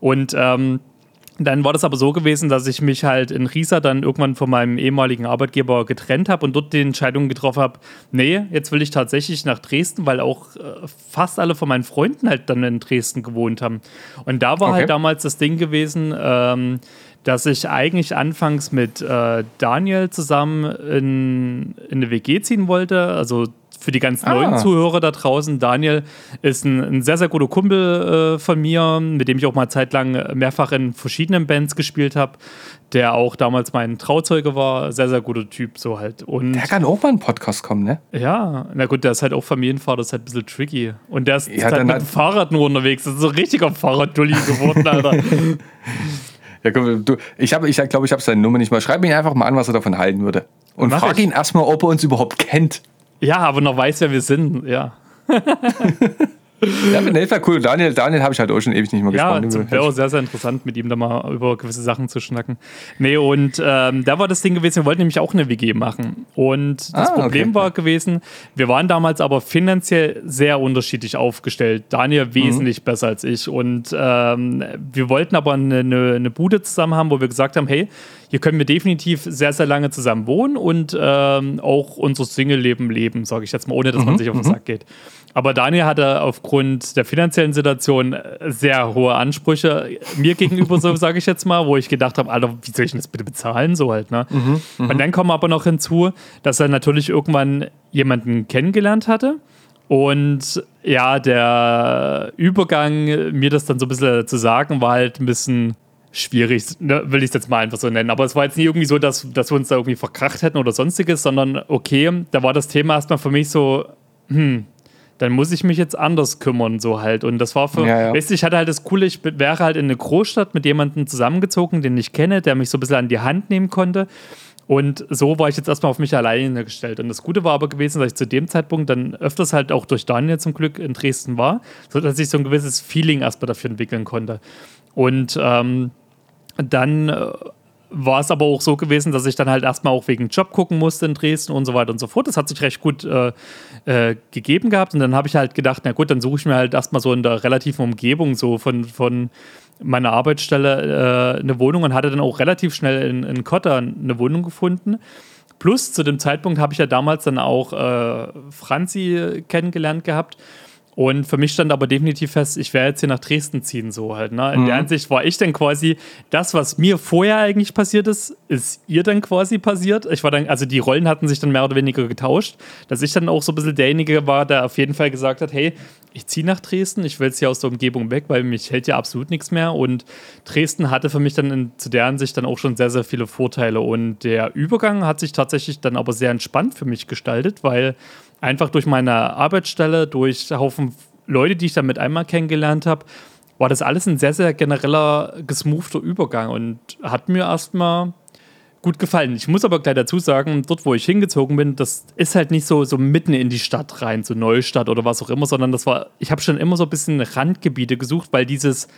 Und ähm, dann war das aber so gewesen, dass ich mich halt in Riesa dann irgendwann von meinem ehemaligen Arbeitgeber getrennt habe und dort die Entscheidung getroffen habe, nee, jetzt will ich tatsächlich nach Dresden, weil auch äh, fast alle von meinen Freunden halt dann in Dresden gewohnt haben. Und da war Okay. halt damals das Ding gewesen, ähm, dass ich eigentlich anfangs mit äh, Daniel zusammen in, in eine WG ziehen wollte, also für die ganzen Ah. neuen Zuhörer da draußen, Daniel ist ein, ein sehr, sehr guter Kumpel äh, von mir, mit dem ich auch mal zeitlang mehrfach in verschiedenen Bands gespielt habe, der auch damals mein Trauzeuge war. Sehr, sehr guter Typ, so halt. Und Der kann auch mal in einen Podcast kommen, ne? ja, na gut, der ist halt auch Familienvater, das ist halt ein bisschen tricky. Und der ist, Ja, halt mit dem Fahrrad nur unterwegs. Das ist so ein richtiger Fahrraddulli geworden, Alter. Ja, komm, du, ich habe, ich glaube, ich habe seine Nummer nicht mal. Schreib mich einfach mal an, was er davon halten würde. Und Mach frag ich. ihn erstmal, ob er uns überhaupt kennt. Ja, aber noch weiß, wer wir sind, ja. Ja, nee, war cool. Daniel, Daniel habe ich halt auch schon ewig nicht mehr Ja, gesprochen. wäre auch sehr, sehr interessant, mit ihm da mal über gewisse Sachen zu schnacken. Nee, und ähm, da war das Ding gewesen, wir wollten nämlich auch eine WG machen. Und das Ah, Problem okay. war gewesen, wir waren damals aber finanziell sehr unterschiedlich aufgestellt. Daniel wesentlich besser als ich. Und ähm, wir wollten aber eine, eine, eine Bude zusammen haben, wo wir gesagt haben, hey, hier können wir definitiv sehr, sehr lange zusammen wohnen und ähm, auch unser Single-Leben leben, sage ich jetzt mal, ohne dass man sich auf den Sack geht. Aber Daniel hatte aufgrund der finanziellen Situation äh, sehr hohe Ansprüche mir gegenüber, so sage ich jetzt mal, wo ich gedacht habe, Alter, wie soll ich denn das bitte bezahlen? So halt, ne? Und dann kommt aber noch hinzu, dass er natürlich irgendwann jemanden kennengelernt hatte. Und ja, der Übergang, mir das dann so ein bisschen zu sagen, war halt ein bisschen schwierig, ne, will ich es jetzt mal einfach so nennen. Aber es war jetzt nie irgendwie so, dass, dass wir uns da irgendwie verkracht hätten oder sonstiges, sondern okay, da war das Thema erstmal für mich so, hm, dann muss ich mich jetzt anders kümmern, so halt. Und das war für, Ja, ja. weißt du, ich hatte halt das Coole, ich wäre halt in eine Großstadt mit jemandem zusammengezogen, den ich kenne, der mich so ein bisschen an die Hand nehmen konnte. Und so war ich jetzt erstmal auf mich alleine gestellt. Und das Gute war aber gewesen, dass ich zu dem Zeitpunkt dann öfters halt auch durch Daniel zum Glück in Dresden war, sodass ich so ein gewisses Feeling erstmal dafür entwickeln konnte. Und ähm, dann äh, war es aber auch so gewesen, dass ich dann halt erstmal auch wegen Job gucken musste in Dresden und so weiter und so fort. Das hat sich recht gut äh, äh, gegeben gehabt. Und dann habe ich halt gedacht, na gut, dann suche ich mir halt erstmal so in der relativen Umgebung so von, von meiner Arbeitsstelle äh, eine Wohnung und hatte dann auch relativ schnell in, in Kotter eine Wohnung gefunden. Plus zu dem Zeitpunkt habe ich ja damals dann auch äh, Franzi kennengelernt gehabt. Und für mich stand aber definitiv fest, ich werde jetzt hier nach Dresden ziehen, so halt. Ne? In der Hinsicht war ich dann quasi, das, was mir vorher eigentlich passiert ist, ist ihr dann quasi passiert. Ich war dann, also die Rollen hatten sich dann mehr oder weniger getauscht, dass ich dann auch so ein bisschen derjenige war, der auf jeden Fall gesagt hat, hey, ich ziehe nach Dresden, ich will jetzt hier aus der Umgebung weg, weil mich hält ja absolut nichts mehr. Und Dresden hatte für mich dann in, zu der Ansicht dann auch schon sehr, sehr viele Vorteile. Und der Übergang hat sich tatsächlich dann aber sehr entspannt für mich gestaltet, weil einfach durch meine Arbeitsstelle, durch Haufen Leute, die ich dann mit einmal kennengelernt habe, war das alles ein sehr, sehr genereller, gesmoother Übergang und hat mir erstmal gut gefallen. Ich muss aber gleich dazu sagen, dort, wo ich hingezogen bin, das ist halt nicht so, so mitten in die Stadt rein, so Neustadt oder was auch immer, sondern das war, ich habe schon immer so ein bisschen Randgebiete gesucht, weil dieses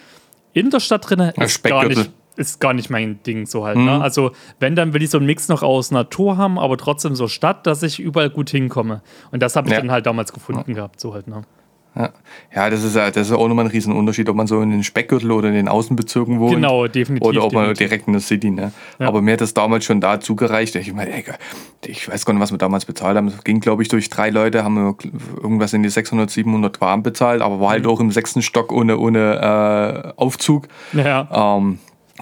in der Stadt drin ist gar nicht ist gar nicht mein Ding so halt. Mhm. Ne? Also wenn, dann will ich so einen Mix noch aus Natur haben, aber trotzdem so Stadt, dass ich überall gut hinkomme. Und das habe ich Ja. dann halt damals gefunden gehabt, so halt. Ne? Ja, ja das, ist, ja- das ist auch nochmal ein Riesenunterschied, ob man so in den Speckgürtel oder in den Außenbezirken wohnt. Genau, definitiv. Oder ob man definitiv. direkt in der City, ne? Ja. Aber mir hat das damals schon da zugereicht. Ich meine, ey, ich weiß gar nicht, was wir damals bezahlt haben. Es ging, glaube ich, durch drei Leute, haben wir irgendwas in die 600, 700 Gramm bezahlt, aber war Mhm. halt auch im sechsten Stock ohne, ohne äh, Aufzug. Ja. Ähm,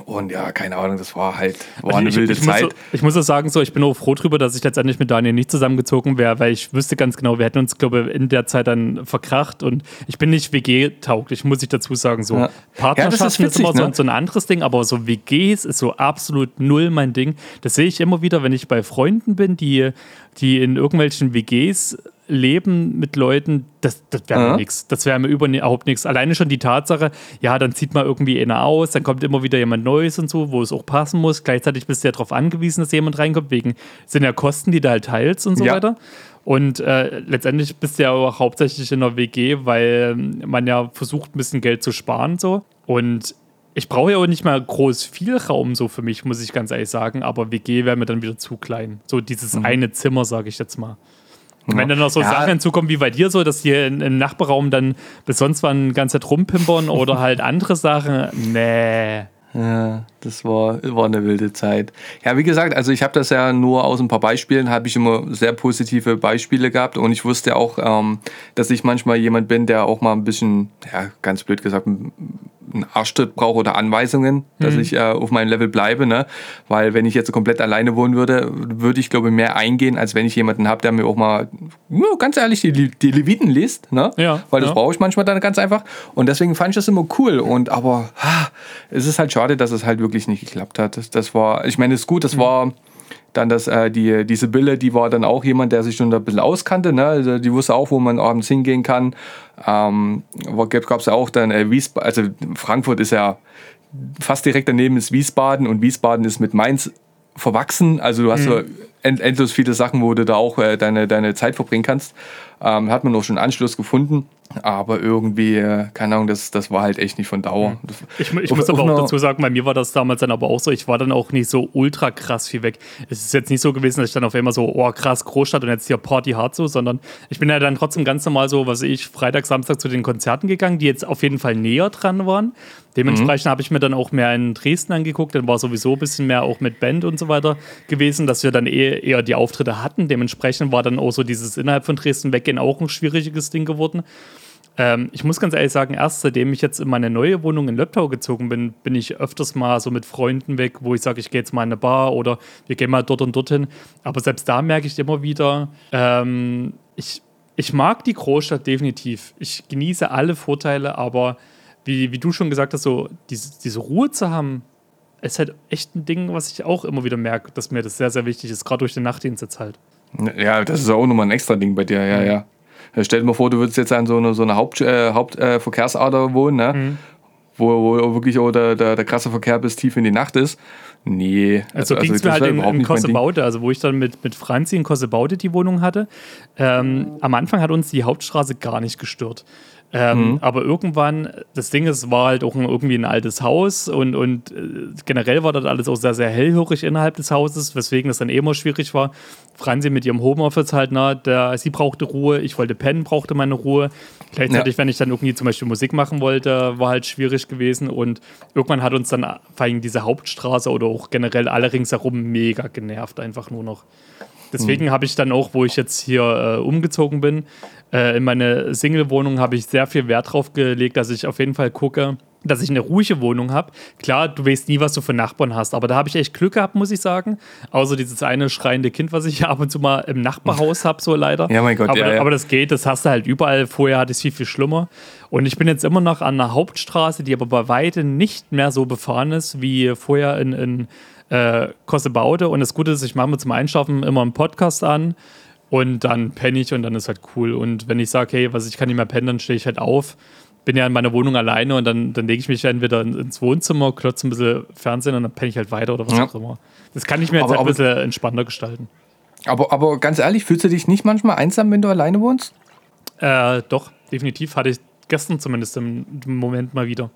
und ja, keine Ahnung, das war halt war Also eine ich, wilde ich, muss, Zeit. so- ich muss auch sagen, so, ich bin auch froh drüber, dass ich letztendlich mit Daniel nicht zusammengezogen wäre, weil ich wüsste ganz genau, wir hätten uns, glaube ich, in der Zeit dann verkracht und ich bin nicht WG-tauglich, muss ich dazu sagen. So. Ja. Partnerschaften Ja, ist ist, witzig, immer so, ne? so ein anderes Ding, aber so WGs ist so absolut null mein Ding. Das sehe ich immer wieder, wenn ich bei Freunden bin, die, die in irgendwelchen WGs leben mit Leuten, das, das wäre mir nichts. Das wäre mir überhaupt nichts. Alleine schon die Tatsache, ja, dann zieht mal irgendwie einer aus, dann kommt immer wieder jemand Neues und so, wo es auch passen muss. Gleichzeitig bist du ja darauf angewiesen, dass jemand reinkommt, wegen sind ja Kosten, die du halt teilst und so Ja. weiter. Und äh, letztendlich bist du ja auch hauptsächlich in der WG, weil man ja versucht, ein bisschen Geld zu sparen so. Und ich brauche ja auch nicht mal groß viel Raum so für mich, muss ich ganz ehrlich sagen, aber WG wäre mir dann wieder zu klein. So dieses eine Zimmer, sage ich jetzt mal. Und wenn dann noch so Ja. Sachen hinzukommen wie bei dir so, dass die in, im Nachbarraum dann bis sonst wann ganze Zeit rumpimpern oder halt andere Sachen, nee. Ja, das war, war eine wilde Zeit. Ja, wie gesagt, also ich habe das ja nur aus ein paar Beispielen, habe ich immer sehr positive Beispiele gehabt und ich wusste auch, ähm, dass ich manchmal jemand bin, der auch mal ein bisschen, ja, ganz blöd gesagt, einen Arschtritt brauche oder Anweisungen, dass ich äh, auf meinem Level bleibe, ne? Weil wenn ich jetzt komplett alleine wohnen würde, würde ich glaube mehr eingehen, als wenn ich jemanden habe, der mir auch mal, ja, ganz ehrlich, die, die Leviten liest, ne? Ja, Weil das ja. brauche ich manchmal dann ganz einfach. Und deswegen fand ich das immer cool. Und aber ah, es ist halt schade, dass es halt wirklich nicht geklappt hat. Das, das war, ich meine, es ist gut, das war dann das, äh, die, diese Bille, die war dann auch jemand, der sich schon da ein bisschen auskannte. Ne? Also die wusste auch, wo man abends hingehen kann. Ähm, Gab es ja auch dann äh, Wiesbaden, also Frankfurt ist ja fast direkt daneben ist Wiesbaden und Wiesbaden ist mit Mainz verwachsen. Also du hast so end, endlos viele Sachen, wo du da auch äh, deine, deine Zeit verbringen kannst. Ähm, hat man auch schon Anschluss gefunden. Aber irgendwie, äh, keine Ahnung, das, das war halt echt nicht von Dauer. Das, Ich, ich auf- muss aber auch dazu sagen, bei mir war das damals dann aber auch so, ich war dann auch nicht so ultra krass viel weg. Es ist jetzt nicht so gewesen, dass ich dann auf einmal so, oh krass, Großstadt und jetzt hier Party hart so, sondern ich bin ja dann trotzdem ganz normal so, was ich, Freitag, Samstag zu den Konzerten gegangen, die jetzt auf jeden Fall näher dran waren. Dementsprechend habe ich mir dann auch mehr in Dresden angeguckt, dann war sowieso ein bisschen mehr auch mit Band und so weiter gewesen, dass wir dann eh, eher die Auftritte hatten. Dementsprechend war dann auch so dieses innerhalb von Dresden weggehen auch ein schwieriges Ding geworden. Ähm, ich muss ganz ehrlich sagen, erst seitdem ich jetzt in meine neue Wohnung in Löbtau gezogen bin, bin ich öfters mal so mit Freunden weg, wo ich sage, ich gehe jetzt mal in eine Bar oder wir gehen mal dort und dorthin. Aber selbst da merke ich immer wieder, ähm, ich, ich mag die Großstadt definitiv. Ich genieße alle Vorteile, aber wie, wie du schon gesagt hast, so diese, diese Ruhe zu haben, ist halt echt ein Ding, was ich auch immer wieder merke, dass mir das sehr, sehr wichtig ist, gerade durch den Nachtdienst jetzt halt. Ja, das ist auch nochmal ein extra Ding bei dir, ja, ja. Ja, Stell dir mal vor, du würdest jetzt an so einer so eine Haupt, äh, Hauptverkehrsader äh, wohnen, ne? Mhm. Wo, wo wirklich auch der, der, der krasse Verkehr bis tief in die Nacht ist. Nee. Also, ging es mir halt in, in. Kossebaude, also wo ich dann mit, mit Franzi in Kossebaude die Wohnung hatte. Ähm, am Anfang hat uns die Hauptstraße gar nicht gestört. Ähm, Mhm. Aber irgendwann, das Ding ist, war halt auch ein, irgendwie ein altes Haus und, und äh, generell war das alles auch sehr, sehr hellhörig innerhalb des Hauses, weswegen es dann eh immer schwierig war. Franzi mit ihrem Homeoffice halt, na, der, sie brauchte Ruhe, ich wollte pennen, brauchte meine Ruhe. Gleichzeitig, Ja. wenn ich dann irgendwie zum Beispiel Musik machen wollte, war halt schwierig gewesen und irgendwann hat uns dann vor allem diese Hauptstraße oder auch generell alle ringsherum mega genervt, einfach nur noch. Deswegen habe ich dann auch, wo ich jetzt hier äh, umgezogen bin, äh, in meine Single-Wohnung habe ich sehr viel Wert drauf gelegt, dass ich auf jeden Fall gucke, dass ich eine ruhige Wohnung habe. Klar, du weißt nie, was du für Nachbarn hast, aber da habe ich echt Glück gehabt, muss ich sagen. Außer dieses eine schreiende Kind, was ich ab und zu mal im Nachbarhaus habe, so leider. Ja, mein Gott, aber, ja, ja. aber das geht, das hast du halt überall. Vorher hatte ich es viel, viel schlimmer. Und ich bin jetzt immer noch an einer Hauptstraße, die aber bei weitem nicht mehr so befahren ist wie vorher in, in äh, Kossebaude. Und das Gute ist, ich mache mir zum Einschlafen immer einen Podcast an und dann penne ich und dann ist halt cool. Und wenn ich sage, hey, was ich kann nicht mehr pennen, dann stehe ich halt auf. Bin ja in meiner Wohnung alleine und dann, dann lege ich mich entweder in- ins Wohnzimmer, klotze ein bisschen Fernsehen und dann penne ich halt weiter oder was Ja. auch immer. Das kann ich mir jetzt Aber- halt ein bisschen entspannter gestalten. Aber, aber ganz ehrlich, fühlst du dich nicht manchmal einsam, wenn du alleine wohnst? Äh, doch, definitiv. Hatte ich gestern zumindest im, im Moment mal wieder.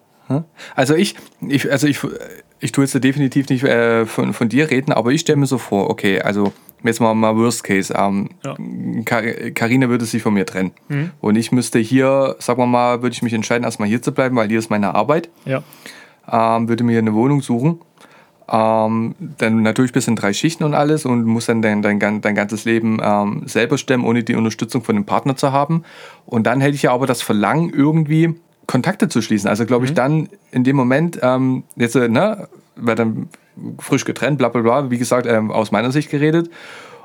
Also ich, ich also ich, ich tue jetzt definitiv nicht äh, von, von dir reden, aber ich stelle mir so vor, okay, also jetzt mal, mal Worst Case, ähm, Ja. Kar- Carina würde sich von mir trennen. Und ich müsste hier, sagen wir mal, würde ich mich entscheiden, erstmal hier zu bleiben, weil hier ist meine Arbeit, Ja. ähm, würde mir eine Wohnung suchen. Ähm, dann natürlich bis in drei Schichten und alles und muss dann dein, dein, dein ganzes Leben ähm, selber stemmen, ohne die Unterstützung von dem Partner zu haben. Und dann hätte ich ja aber das Verlangen, irgendwie Kontakte zu schließen. Also glaube ich dann in dem Moment, ähm, jetzt, äh, ne, wäre dann frisch getrennt, bla bla bla, wie gesagt, ähm, aus meiner Sicht geredet.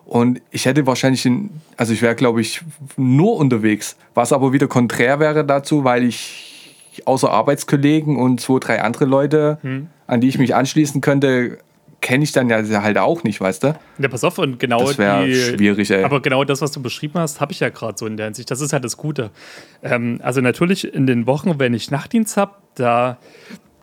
Und ich hätte wahrscheinlich, in, also ich wäre, glaube ich, nur unterwegs, was aber wieder konträr wäre dazu, weil ich außer Arbeitskollegen und zwei, drei andere Leute, an die ich mich anschließen könnte, kenne ich dann ja halt auch nicht, weißt du? Ja, pass auf, und genau Das wäre die. schwierig, ey. Aber genau das, was du beschrieben hast, habe ich ja gerade so in der Hinsicht. Das ist halt das Gute. Ähm, also natürlich in den Wochen, wenn ich Nachtdienst habe, da,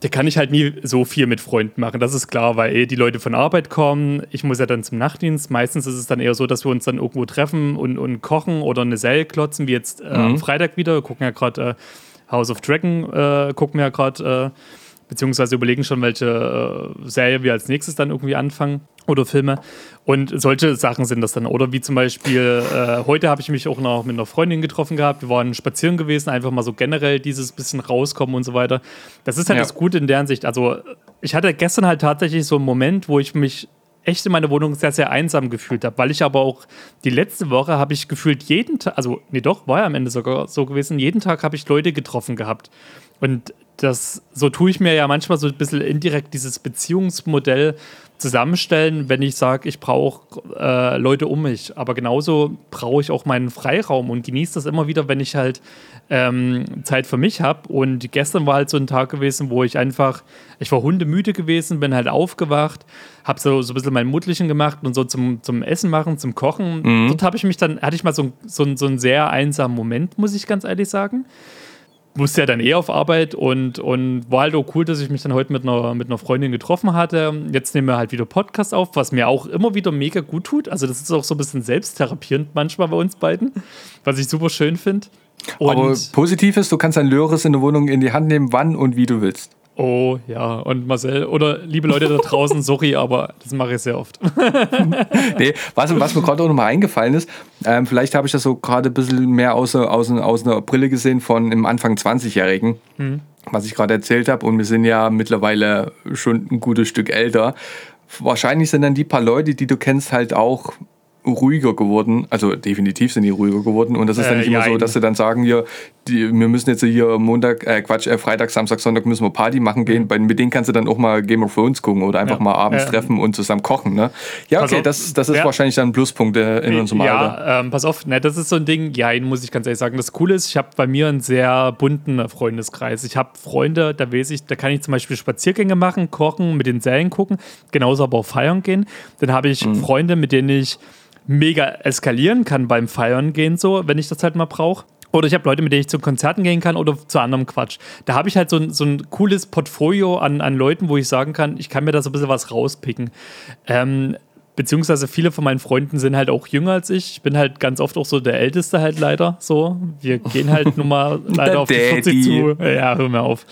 da kann ich halt nie so viel mit Freunden machen. Das ist klar, weil eh die Leute von Arbeit kommen. Ich muss ja dann zum Nachtdienst. Meistens ist es dann eher so, dass wir uns dann irgendwo treffen und, und kochen oder eine Serie klotzen, wie jetzt äh, am Freitag wieder. Wir gucken ja gerade äh, House of Dragon, äh, gucken wir ja gerade. Beziehungsweise überlegen schon, welche äh, Serie wir als nächstes dann irgendwie anfangen oder Filme. Und solche Sachen sind das dann. Oder wie zum Beispiel, äh, heute habe ich mich auch noch mit einer Freundin getroffen gehabt. Wir waren spazieren gewesen, einfach mal so generell dieses bisschen rauskommen und so weiter. Das ist halt Ja. das Gute in der Hinsicht. Also, ich hatte gestern halt tatsächlich so einen Moment, wo ich mich echt in meiner Wohnung sehr, sehr einsam gefühlt habe, weil ich aber auch die letzte Woche habe ich gefühlt jeden Tag, also nee doch, war ja am Ende sogar so gewesen, jeden Tag habe ich Leute getroffen gehabt. Und das, so tue ich mir ja manchmal so ein bisschen indirekt dieses Beziehungsmodell zusammenstellen, wenn ich sage, ich brauche äh, Leute um mich. Aber genauso brauche ich auch meinen Freiraum und genieße das immer wieder, wenn ich halt ähm, Zeit für mich habe. Und gestern war halt so ein Tag gewesen, wo ich einfach, ich war hundemüde gewesen, bin halt aufgewacht, habe so, so ein bisschen mein Muttlichen gemacht und so zum, zum Essen machen, zum Kochen. Dort habe ich mich dann, hatte ich mal so, so, so einen sehr einsamen Moment, muss ich ganz ehrlich sagen musste ja dann eh auf Arbeit und, und war halt auch cool, dass ich mich dann heute mit einer, mit einer Freundin getroffen hatte. Jetzt nehmen wir halt wieder Podcast auf, was mir auch immer wieder mega gut tut. Also das ist auch so ein bisschen selbsttherapierend manchmal bei uns beiden, was ich super schön finde. Und Aber positiv ist, du kannst dein Löres in der Wohnung in die Hand nehmen, wann und wie du willst. Oh ja, und Marcel, oder liebe Leute da draußen, sorry, aber das mache ich sehr oft. Nee, was, was mir gerade auch nochmal eingefallen ist, ähm, vielleicht habe ich das so gerade ein bisschen mehr aus, aus, aus einer Brille gesehen von im Anfang 20-Jährigen, was ich gerade erzählt habe. Und wir sind ja mittlerweile schon ein gutes Stück älter. Wahrscheinlich sind dann die paar Leute, die du kennst, halt auch ruhiger geworden. Also definitiv sind die ruhiger geworden. Und das ist dann Äh, nicht immer so, jein. dass sie dann sagen, hier, die, wir müssen jetzt hier Montag, äh, Quatsch, äh, Freitag, Samstag, Sonntag müssen wir Party machen gehen. Bei, mit denen kannst du dann auch mal Game of Thrones gucken oder einfach Ja. mal abends Ja. treffen und zusammen kochen. Ne? Ja, okay, das, das ist wer- wahrscheinlich dann ein Pluspunkt äh, in unserem Alter. ja, ähm, pass auf, ne, das ist so ein Ding, ja, muss ich ganz ehrlich sagen. Das Coole ist, ich habe bei mir einen sehr bunten Freundeskreis. Ich habe Freunde, da weiß ich, da kann ich zum Beispiel Spaziergänge machen, kochen, mit den Serien gucken, genauso aber auch feiern gehen. Dann habe ich Freunde, mit denen ich mega eskalieren kann beim Feiern gehen, so, wenn ich das halt mal brauche. Oder ich habe Leute, mit denen ich zu Konzerten gehen kann oder zu anderem Quatsch. Da habe ich halt so ein, so ein cooles Portfolio an, an Leuten, wo ich sagen kann, ich kann mir da so ein bisschen was rauspicken. Ähm, beziehungsweise viele von meinen Freunden sind halt auch jünger als ich. Ich bin halt ganz oft auch so der Älteste halt leider so. Wir gehen halt nun mal leider auf die 40 Daddy. zu. Ja, hör mir auf.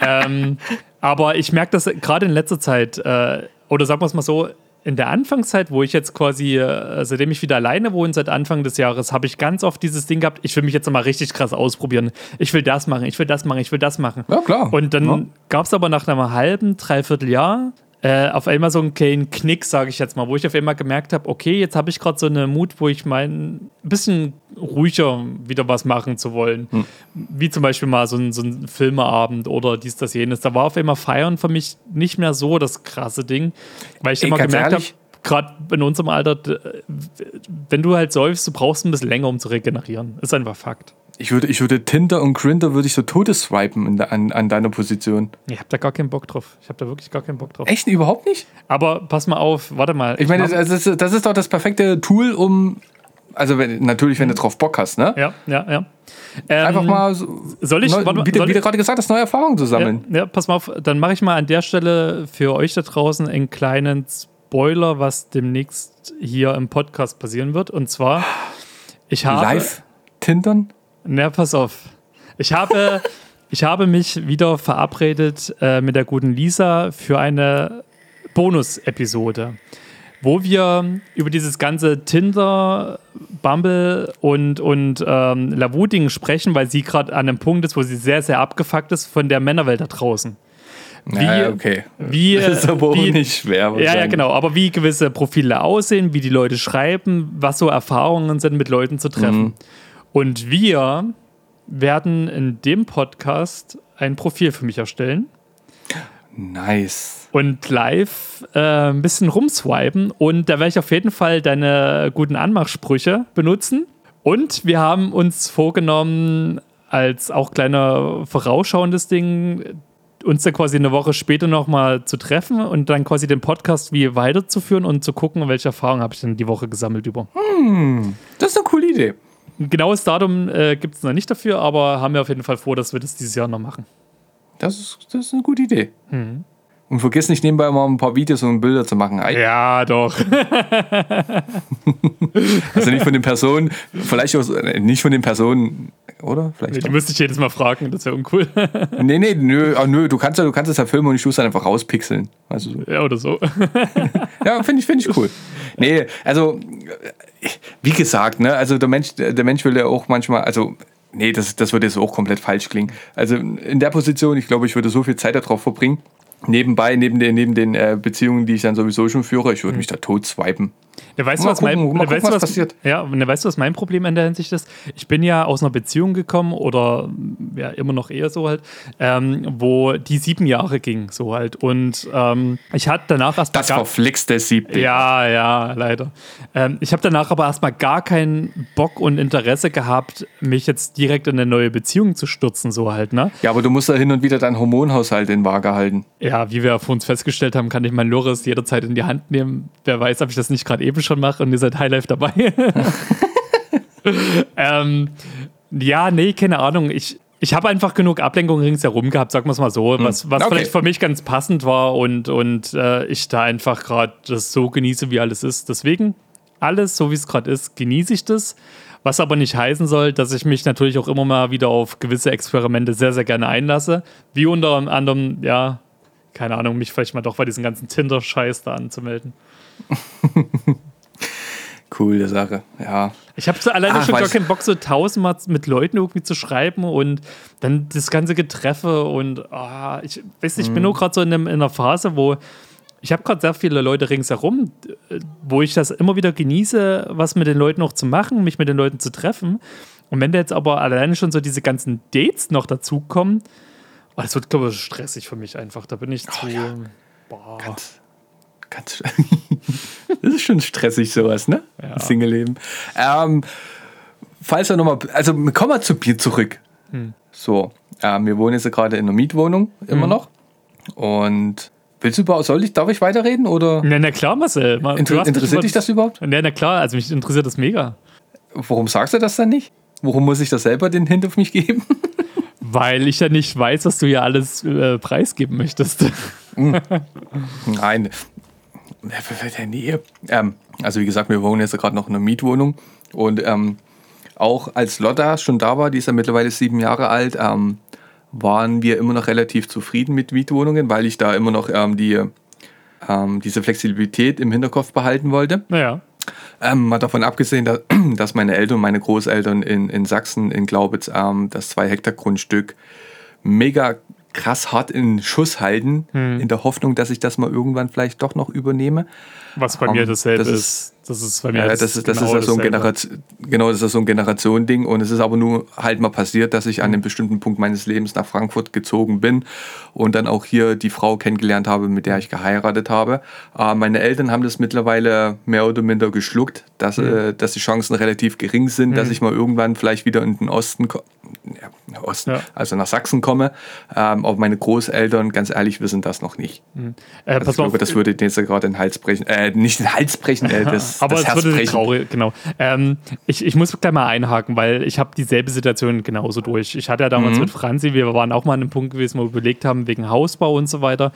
ähm, aber ich merke das gerade in letzter Zeit, äh, oder sagen wir es mal so, in der Anfangszeit, wo ich jetzt quasi, äh, seitdem ich wieder alleine wohne, seit Anfang des Jahres, habe ich ganz oft dieses Ding gehabt, ich will mich jetzt mal richtig krass ausprobieren. Ich will das machen, ich will das machen, ich will das machen. Ja, klar. Und dann Ja. gab es aber nach einem halben, dreiviertel Jahr äh, auf einmal so einen kleinen Knick, sage ich jetzt mal, wo ich auf einmal gemerkt habe, okay, jetzt habe ich gerade so einen Mut, wo ich mein ein bisschen ruhiger wieder was machen zu wollen. Hm. Wie zum Beispiel mal so ein, so ein Filmeabend oder dies, das, jenes. Da war auf einmal Feiern für mich nicht mehr so das krasse Ding, weil ich Ey, immer gemerkt habe, gerade in unserem Alter, wenn du halt säufst, du brauchst ein bisschen länger, um zu regenerieren. Ist einfach Fakt. Ich würde, ich würde Tinder und Grinder würde ich so todesswipen in de, an, an deiner Position. Ich habe da gar keinen Bock drauf. Ich habe da wirklich gar keinen Bock drauf. Echt überhaupt nicht? Aber pass mal auf, warte mal. Ich meine, mach- das ist, das ist doch das perfekte Tool, um. Also wenn, natürlich, wenn du drauf Bock hast, ne? ja, ja, ja. Ähm, Einfach mal, so, soll ich- neu, warte wie, du- soll wie du ich- gerade gesagt hast, neue Erfahrungen zu sammeln. Ja, ja, pass mal auf, dann mache ich mal an der Stelle für euch da draußen einen kleinen Spoiler, was demnächst hier im Podcast passieren wird. Und zwar, ich habe. Live Tindern? Na, pass auf. Ich habe, ich habe mich wieder verabredet äh, mit der guten Lisa für eine Bonus-Episode, wo wir über dieses ganze Tinder, Bumble und, und ähm, Lavu-Ding sprechen, weil sie gerade an einem Punkt ist, wo sie sehr, sehr abgefuckt ist von der Männerwelt da draußen. Wie, ja, okay. wie, Das ist aber auch wie- nicht schwer. ja, ja, genau. Aber wie gewisse Profile aussehen, wie die Leute schreiben, was so Erfahrungen sind, mit Leuten zu treffen. Mhm. Und wir werden in dem Podcast ein Profil für mich erstellen Nice. und live äh, ein bisschen rumswipen. Und da werde ich auf jeden Fall deine guten Anmachsprüche benutzen. Und wir haben uns vorgenommen, als auch kleiner vorausschauendes Ding, uns dann quasi eine Woche später nochmal zu treffen und dann quasi den Podcast wie weiterzuführen und zu gucken, welche Erfahrungen habe ich denn die Woche gesammelt über. Das ist eine coole Idee. Ein genaues Datum äh, gibt es noch nicht dafür, aber haben wir auf jeden Fall vor, dass wir das dieses Jahr noch machen. Das ist, das ist eine gute Idee. Mhm. Und vergiss nicht nebenbei mal ein paar Videos und Bilder zu machen. Ei, Ja, doch. Also nicht von den Personen, vielleicht auch, äh, nicht von den Personen, oder? Vielleicht. Die doch. müsste ich jedes Mal fragen, das wäre uncool. Nee, nee, nö, ah, nö, du kannst ja, du kannst es ja filmen und ich tue es dann einfach rauspixeln. Also so. ja, oder so. Ja, finde ich, finde ich cool. Nee, also, wie gesagt, ne, also der Mensch, der Mensch will ja auch manchmal, also, nee, das, das würde jetzt auch komplett falsch klingen. Also in der Position, ich glaube, ich würde so viel Zeit darauf verbringen. Nebenbei, neben den, neben den äh, Beziehungen, die ich dann sowieso schon führe, ich würde mich da tot swipen. Ja, weißt du, Mal was mein, gucken, mal weißt gucken, du, was passiert. Ja, und weißt du, was mein Problem in der Hinsicht ist? Ich bin ja aus einer Beziehung gekommen oder ja, immer noch eher so halt, ähm, wo die sieben Jahre ging, so halt. Und ähm, ich hatte danach erst Das verflixte Siebte. Ja, ja, leider. Ähm, ich habe danach aber erstmal gar keinen Bock und Interesse gehabt, mich jetzt direkt in eine neue Beziehung zu stürzen, so halt, ne? Ja, aber du musst da hin und wieder deinen Hormonhaushalt in Waage halten. Ja, wie wir vor uns festgestellt haben, kann ich mein Loris jederzeit in die Hand nehmen. Wer weiß, ob ich das nicht gerade eben schon mache und ihr seid Highlife dabei. ähm, ja, nee, keine Ahnung. Ich, ich habe einfach genug Ablenkung ringsherum gehabt, sagen wir es mal so, was, was Okay. vielleicht für mich ganz passend war und, und äh, ich da einfach gerade das so genieße, wie alles ist. Deswegen alles so, wie es gerade ist, genieße ich das. Was aber nicht heißen soll, dass ich mich natürlich auch immer mal wieder auf gewisse Experimente sehr, sehr gerne einlasse. Wie unter anderem, ja, keine Ahnung, mich vielleicht mal doch bei diesem ganzen Tinder-Scheiß da anzumelden. Coole Sache, ja. Ich habe so alleine Ach, schon gar keinen Bock, so tausendmal mit Leuten irgendwie zu schreiben und dann das ganze Getreffe und ah, ich weiß nicht, ich Mhm. bin nur gerade so in, einem, in einer Phase, wo ich habe gerade sehr viele Leute ringsherum, wo ich das immer wieder genieße, was mit den Leuten auch zu machen, mich mit den Leuten zu treffen. Und wenn da jetzt aber alleine schon so diese ganzen Dates noch dazukommen, oh, das wird, glaube ich, stressig für mich einfach. Da bin ich zu. Oh ja. Boah. Ganz, ganz. das ist schon stressig, sowas, ne? Ja. Single-Leben. Ähm, falls wir nochmal. Also, wir kommen mal zu Bier zurück. Hm. So, ähm, wir wohnen jetzt gerade in einer Mietwohnung, immer Hm. noch. Und. Willst du überhaupt, soll ich, darf ich weiterreden oder Na, na klar, Marcel. Ma- du inter interessiert dich das überhaupt? Ja, na klar, also mich interessiert das mega. Warum sagst du das dann nicht? Warum muss ich das selber den Hint auf mich geben? Weil ich ja nicht weiß, was du ja alles äh, preisgeben möchtest. Nein. Nee. Ähm, also wie gesagt, wir wohnen jetzt gerade noch in einer Mietwohnung und ähm, auch als Lotta schon da war, die ist ja mittlerweile sieben Jahre alt, ähm, waren wir immer noch relativ zufrieden mit Mietwohnungen, weil ich da immer noch ähm, die, ähm, diese Flexibilität im Hinterkopf behalten wollte. naja. Ähm, mal davon abgesehen, dass, dass meine Eltern und meine Großeltern in, in Sachsen, in Glaubitz, ähm, das 2-Hektar-Grundstück mega krass hart in Schuss halten, in der Hoffnung, dass ich das mal irgendwann vielleicht doch noch übernehme. Was bei Um, mir dasselbe das ist- ist. Das ist bei mir Ja, das ist, das genau ist so ein. Generation, genau, das ist so ein Generation-Ding und es ist aber nur halt mal passiert, dass ich an einem bestimmten Punkt meines Lebens nach Frankfurt gezogen bin und dann auch hier die Frau kennengelernt habe, mit der ich geheiratet habe. Äh, meine Eltern haben das mittlerweile mehr oder minder geschluckt, dass, äh, dass die Chancen relativ gering sind, dass ich mal irgendwann vielleicht wieder in den Osten, ko- ja, Osten Ja. also nach Sachsen komme. Ähm, aber meine Großeltern, ganz ehrlich, wissen das noch nicht. Äh, Also pass ich glaube, auf, das würde denen jetzt gerade den Hals brechen. Äh, nicht den Hals brechen, äh, das, aber das es Herz würde traurig, genau. Ähm, ich, ich muss gleich mal einhaken, weil ich habe dieselbe Situation genauso durch. Ich hatte ja damals Mhm. mit Franzi, wir waren auch mal an einem Punkt gewesen, wo wir überlegt haben, wegen Hausbau und so weiter.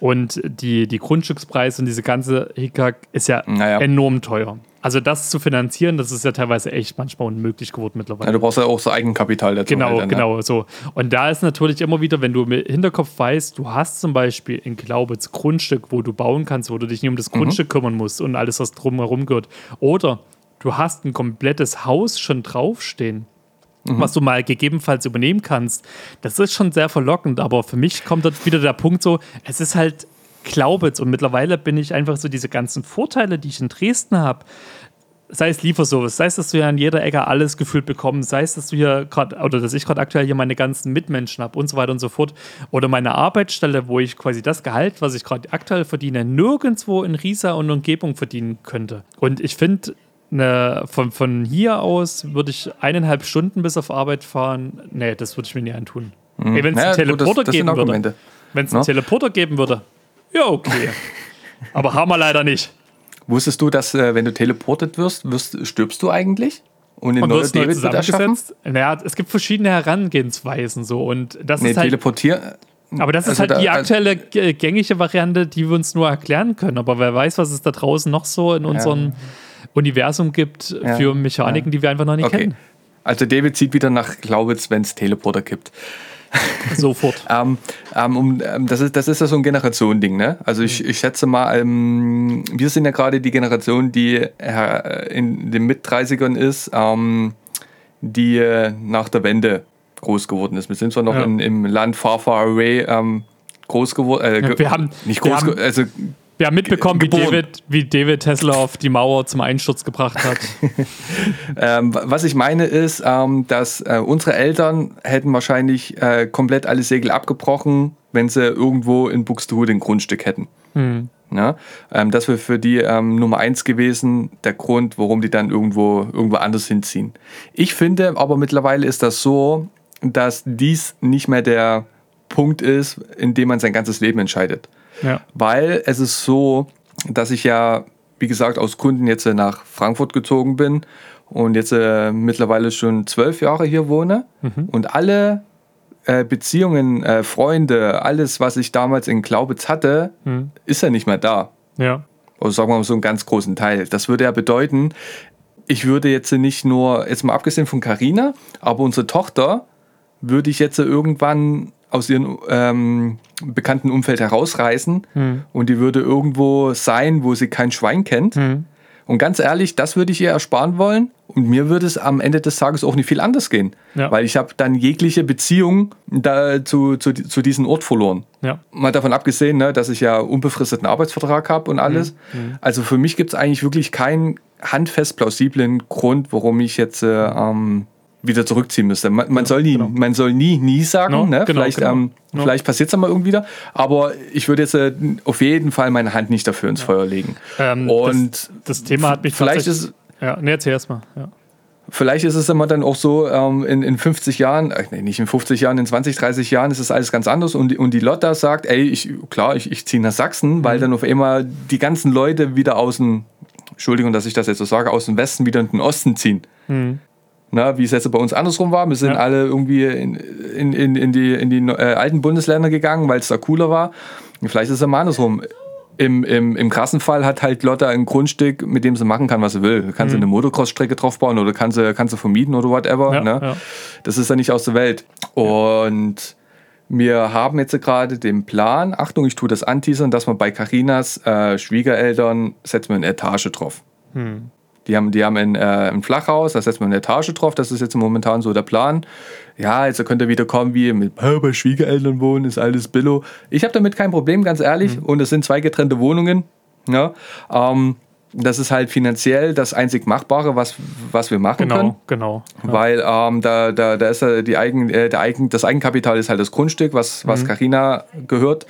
Und die, die Grundstückspreise und diese ganze Hickhack ist ja Naja. enorm teuer. Also das zu finanzieren, das ist ja teilweise echt manchmal unmöglich geworden mittlerweile. Ja, du brauchst ja auch so Eigenkapital dazu. Genau, dann, ne? genau, so. Und da ist natürlich immer wieder, wenn du im Hinterkopf weißt, du hast zum Beispiel in Glaubitz Grundstück, wo du bauen kannst, wo du dich nicht um das Mhm. Grundstück kümmern musst und alles, was drumherum gehört. Oder du hast ein komplettes Haus schon draufstehen, Mhm. was du mal gegebenenfalls übernehmen kannst. Das ist schon sehr verlockend, aber für mich kommt dort wieder der Punkt so, es ist halt Glaubitz und mittlerweile bin ich einfach so diese ganzen Vorteile, die ich in Dresden habe, sei es Lieferservice, sei es, dass du ja an jeder Ecke alles gefühlt bekommst, sei es, dass du hier gerade, oder dass ich gerade aktuell hier meine ganzen Mitmenschen habe und so weiter und so fort. Oder meine Arbeitsstelle, wo ich quasi das Gehalt, was ich gerade aktuell verdiene, nirgendwo in Riesa und Umgebung verdienen könnte. Und ich finde, ne, von, von hier aus würde ich eineinhalb Stunden bis auf Arbeit fahren. Nee, das würde ich mir nie antun. Ey, wenn es Ja, einen gut, das- Teleporter das geben würde. Wenn es einen Ne? Teleporter geben würde. Ja, okay. Aber haben wir leider nicht. Wusstest du, dass äh, wenn du teleportet wirst, wirst, stirbst du eigentlich? Und in neue David wird erschaffen? Naja, es gibt verschiedene Herangehensweisen so und das Nee, ist halt, teleportieren. aber das ist also halt die aktuelle g- gängige Variante, die wir uns nur erklären können. Aber wer weiß, was es da draußen noch so in unserem Universum gibt Ja, für Mechaniken, die wir einfach noch nicht Okay. kennen. Also David zieht wieder nach Glaubitz, wenn es Teleporter gibt. Sofort. Ähm, ähm, um, ähm, das, ist, das ist ja so ein Generationending, ne? Also ich, ich schätze mal, ähm, wir sind ja gerade die Generation, die äh, in den Mit-30ern ist, ähm, die äh, nach der Wende groß geworden ist. Wir sind zwar noch Ja. in, im Land far, far away ähm, groß geworden. Äh, ge- wir haben- nicht wir groß, haben- also Wir haben mitbekommen, wie. David, wie David Tesla auf die Mauer zum Einsturz gebracht hat. Ähm, was ich meine ist, ähm, dass äh, unsere Eltern hätten wahrscheinlich äh, komplett alle Segel abgebrochen, wenn sie irgendwo in Buxtehude ein Grundstück hätten. Ja? Ähm, das wäre für die ähm, Nummer eins gewesen, der Grund, warum die dann irgendwo, irgendwo anders hinziehen. Ich finde aber mittlerweile ist das so, dass dies nicht mehr der Punkt ist, in dem man sein ganzes Leben entscheidet. Ja. Weil es ist so, dass ich ja, wie gesagt, aus Kunden jetzt äh, nach Frankfurt gezogen bin und jetzt äh, mittlerweile schon zwölf Jahre hier wohne. Und alle äh, Beziehungen, äh, Freunde, alles, was ich damals in Glaubitz hatte, ist ja nicht mehr da. ja. Oder sagen wir mal so einen ganz großen Teil. Das würde ja bedeuten, ich würde jetzt nicht nur, jetzt mal abgesehen von Carina, aber unsere Tochter würde ich jetzt irgendwann aus ihrem ähm, bekannten Umfeld herausreißen Hm. und die würde irgendwo sein, wo sie kein Schwein kennt. Hm. Und ganz ehrlich, das würde ich ihr ersparen wollen. Und mir würde es am Ende des Tages auch nicht viel anders gehen. Ja. Weil ich habe dann jegliche Beziehung da zu, zu, zu diesem Ort verloren. Ja. Mal davon abgesehen, ne, dass ich ja unbefristeten Arbeitsvertrag habe und alles. Also für mich gibt es eigentlich wirklich keinen handfest plausiblen Grund, warum ich jetzt äh, ähm, wieder zurückziehen müsste. Man, man, soll, nie, genau. man soll nie, nie sagen. No, ne? genau, vielleicht genau. ähm, No. vielleicht passiert es dann mal irgendwie wieder. Aber ich würde jetzt äh, auf jeden Fall meine Hand nicht dafür ins Feuer legen. Ähm, und das, das Thema hat mich vielleicht ist Ja, nee, erzähl erst mal. Ja. Vielleicht ist es immer dann auch so, ähm, in, in 50 Jahren, äh, nee, nicht in 50 Jahren, in 20, 30 Jahren ist es alles ganz anders und, die- und die Lotta sagt, ey, ich, klar, ich, ich ziehe nach Sachsen, weil dann auf einmal die ganzen Leute wieder aus dem, Entschuldigung, dass ich das jetzt so sage, aus dem Westen wieder in den Osten ziehen. Na, wie es jetzt bei uns andersrum war. Wir sind Ja. alle irgendwie in, in, in, in die, in die äh, alten Bundesländer gegangen, weil es da cooler war. Vielleicht ist es immer andersrum. Im, im, Im krassen Fall hat halt Lotta ein Grundstück, mit dem sie machen kann, was sie will. Kann sie eine Motocross-Strecke draufbauen oder kann sie, kann sie vermieten oder whatever. Ja, ne? ja. Das ist ja nicht aus der Welt. Und wir haben jetzt gerade den Plan, Achtung, ich tue das anteasern, dass wir bei Carinas äh, Schwiegereltern setzen wir eine Etage drauf. Die haben, die haben ein, äh, ein Flachhaus, da setzen wir eine Etage drauf. Das ist jetzt momentan so der Plan. Ja, jetzt könnt ihr wieder kommen, wie mit "Ah, bei Schwiegereltern wohnen, ist alles Billo. Ich habe damit kein Problem, ganz ehrlich. Und es sind zwei getrennte Wohnungen. Ja, ähm, das ist halt finanziell das einzig Machbare, was, was wir machen können. Genau, genau. Weil ähm, da, da, da ist ja die Eigen, äh, der Eigen, das Eigenkapital ist halt das Grundstück, was, was Carina gehört.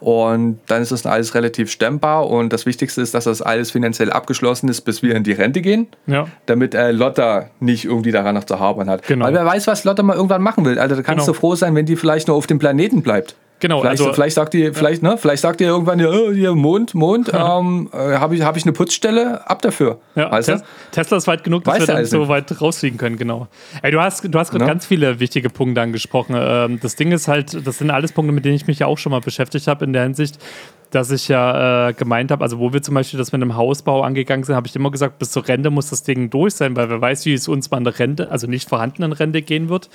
Und dann ist das alles relativ stemmbar. Und das Wichtigste ist, dass das alles finanziell abgeschlossen ist, bis wir in die Rente gehen. Ja. Damit äh, Lotta nicht irgendwie daran noch zu habern hat. Genau. Weil wer weiß, was Lotta mal irgendwann machen will. Also da kannst Genau. du froh sein, wenn die vielleicht nur auf dem Planeten bleibt. Genau, Vielleicht, also- vielleicht sagt die, vielleicht, ne, vielleicht sagt ihr irgendwann, ja, oh, hier Mond, Mond, ähm, äh, habe ich, hab ich eine Putzstelle, ab dafür. Ja, weißt du? Tes- Tesla ist weit genug, dass Weiß wir dann so weit rausfliegen können, genau. Ey, du hast, du hast gerade Ne? ganz viele wichtige Punkte angesprochen. Ähm, das Ding ist halt, das sind alles Punkte, mit denen ich mich ja auch schon mal beschäftigt habe, in der Hinsicht, dass ich ja äh, gemeint habe, also wo wir zum Beispiel das mit einem Hausbau angegangen sind, habe ich immer gesagt, bis zur Rente muss das Ding durch sein, weil wer weiß, wie es uns mal an der Rente, also nicht vorhandenen Rente gehen wird.